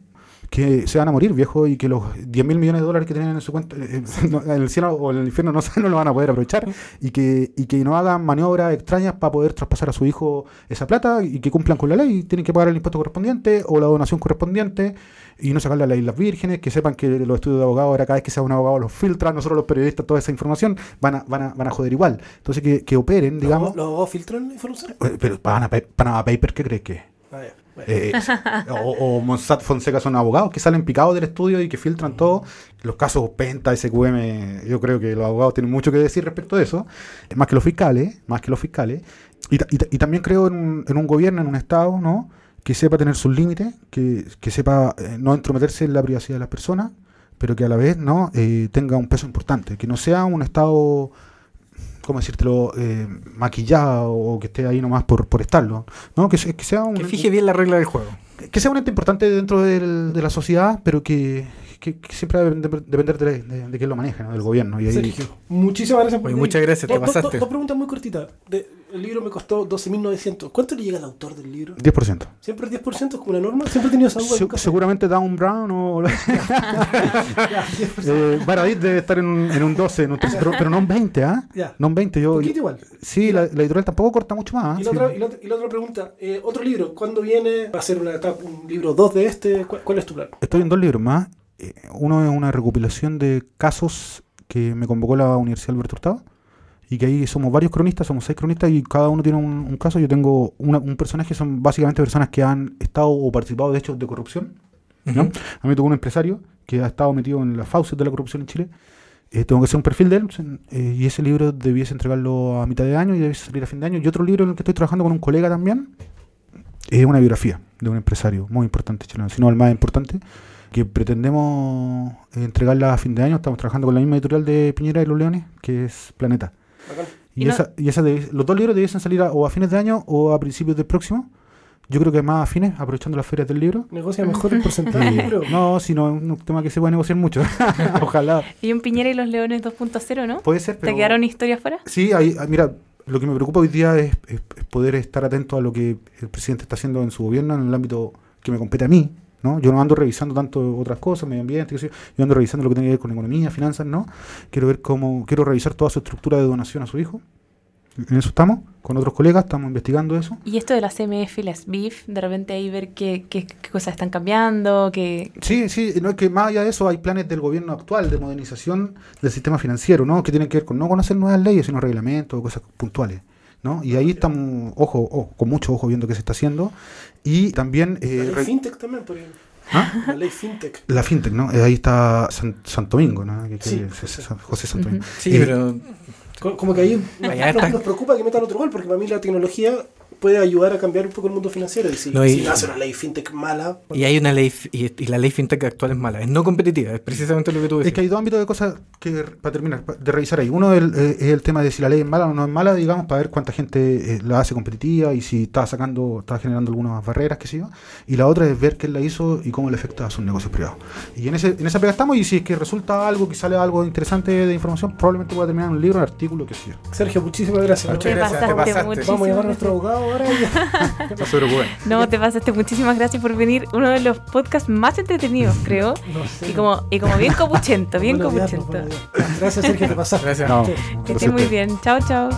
que se van a morir, viejo, y que los 10 mil millones de dólares que tienen en su cuenta, eh, [LAUGHS] en el cielo o en el infierno no, [LAUGHS] no lo van a poder aprovechar, y que, y que no hagan maniobras extrañas para poder traspasar a su hijo esa plata y que cumplan con la ley, tienen que pagar el impuesto correspondiente o la donación correspondiente y no sacarle a las Islas Vírgenes, que sepan que los estudios de abogado ahora cada vez que sea un abogado los filtran, nosotros los periodistas toda esa información van a, van a, van a joder igual. Entonces que, que operen, digamos. ¿Los abogados filtran información? Eh, pero Panama, Panama Paper, ¿qué crees que ah, eh, [LAUGHS] o, o Fonseca son abogados que salen picados del estudio y que filtran todo. Los casos Penta, SQM, yo creo que los abogados tienen mucho que decir respecto de eso, más que los fiscales, más que los fiscales. Y, también creo en, un gobierno, en un Estado, ¿no? que sepa tener sus límites, que, sepa eh, no entrometerse en la privacidad de las personas, pero que a la vez no eh, tenga un peso importante, que no sea un Estado ¿cómo decírtelo?, eh, maquillado o que esté ahí nomás por, por estarlo. ¿no? Que, que sea un, que fije bien la regla del juego. Que sea un ente importante dentro de la sociedad, pero que, que, siempre debe depender de, de, de, quién lo maneja, ¿no? del gobierno. Y ahí... muchísimas gracias por Muchas gracias, te pasaste. Dos, preguntas muy cortitas. el libro me costó 12.900. ¿Cuánto le llega al autor del libro? 10%. ¿Siempre el 10% es como una norma? ¿Siempre he tenido esa duda? seguramente Down Brown o... [LAUGHS] [LAUGHS] eh, debe estar en un, en un 12, en un pero, no un 20, ¿ah? No un 20. Yo, igual. Sí, la, editorial tampoco corta mucho más. ¿ah? ¿Y, la otra, y, la, otra pregunta, eh, otro libro, ¿cuándo viene? ¿Va a ser una etapa, un libro 2 de este? ¿Cuál es tu plan? Estoy en dos libros más eh, uno es una recopilación de casos que me convocó la Universidad Alberto Hurtado y que ahí somos varios cronistas, somos seis cronistas y cada uno tiene un, caso. Yo tengo un personaje, son básicamente personas que han estado o participado de hechos de corrupción. A mí me tocó un empresario que ha estado metido en las fauces de la corrupción en Chile. Eh, tengo que hacer un perfil de él eh, y ese libro debiese entregarlo a mitad de año y debiese salir a fin de año. Y otro libro en el que estoy trabajando con un colega también es una biografía de un empresario muy importante chileno, si no el más importante, que pretendemos entregarla a fin de año. Estamos trabajando con la misma editorial de Piñera y Los Leones, que es Planeta. Y, esa, y esa los dos libros debiesen salir o a fines de año o a principios del próximo. Yo creo que más a fines, aprovechando las ferias del libro. Negocia mejor el porcentaje [LAUGHS] libro. No, sino un tema que se puede negociar mucho. [LAUGHS] Ojalá. Y un Piñera y los Leones 2.0, ¿no? Puede ser, pero... ¿Te quedaron historias fuera? Sí, ahí, ah, mira, lo que me preocupa hoy día es, poder estar atento a lo que el presidente está haciendo en su gobierno en el ámbito que me compete a mí, ¿no? Yo no ando revisando tanto otras cosas, medio ambiente, yo ando revisando lo que tiene que ver con economía, finanzas, ¿no? Quiero ver cómo, quiero revisar toda su estructura de donación a su hijo. En eso estamos, con otros colegas, estamos investigando eso. Y esto de las CMF y las BIF, de repente ahí ver qué, qué, cosas están cambiando, que... Sí, sí, no es que más allá de eso hay planes del gobierno actual de modernización del sistema financiero, ¿no? Que tienen que ver con no conocer nuevas leyes, sino reglamentos, cosas puntuales. ¿No? Y ahí estamos, ojo, con mucho ojo viendo qué se está haciendo. Y también... Eh, la fintech también, por ejemplo. ¿Ah? La ley fintech. La fintech, ¿no? Eh, ahí está San, Santo Domingo, ¿no? sí, José Santo Domingo. Sí, pero... Como que ahí nos, nos, preocupa que metan otro gol, porque para mí la tecnología puede ayudar a cambiar un poco el mundo financiero. Y si, no, hace una ley fintech mala. Y hay una ley, y, la ley fintech actual es mala, es no competitiva, es precisamente lo que tú decís. Es que hay dos ámbitos de cosas que, para terminar, de revisar ahí. Uno eh, es el, tema de si la ley es mala o no es mala, digamos, para ver cuánta gente eh, la hace competitiva y si está sacando, está generando algunas barreras, qué sé yo. Y la otra es ver quién la hizo y cómo le afecta a sus negocios privados. Y en, ese, en esa pega estamos, y si es que resulta algo, que sale algo interesante de información, probablemente pueda terminar un libro, un artículo, qué sé yo. Sergio, muchísimas gracias. Muchas gracias. Vamos a llamar a nuestro abogado ahora. [LAUGHS] No, te pasaste. Muchísimas gracias por venir. Uno de los podcasts más entretenidos, [LAUGHS] creo. y, como, y como bien copuchento, [LAUGHS] bien copuchento. Gracias, Sergio, te pasaste. Gracias. que estés muy bien. Chao, chao.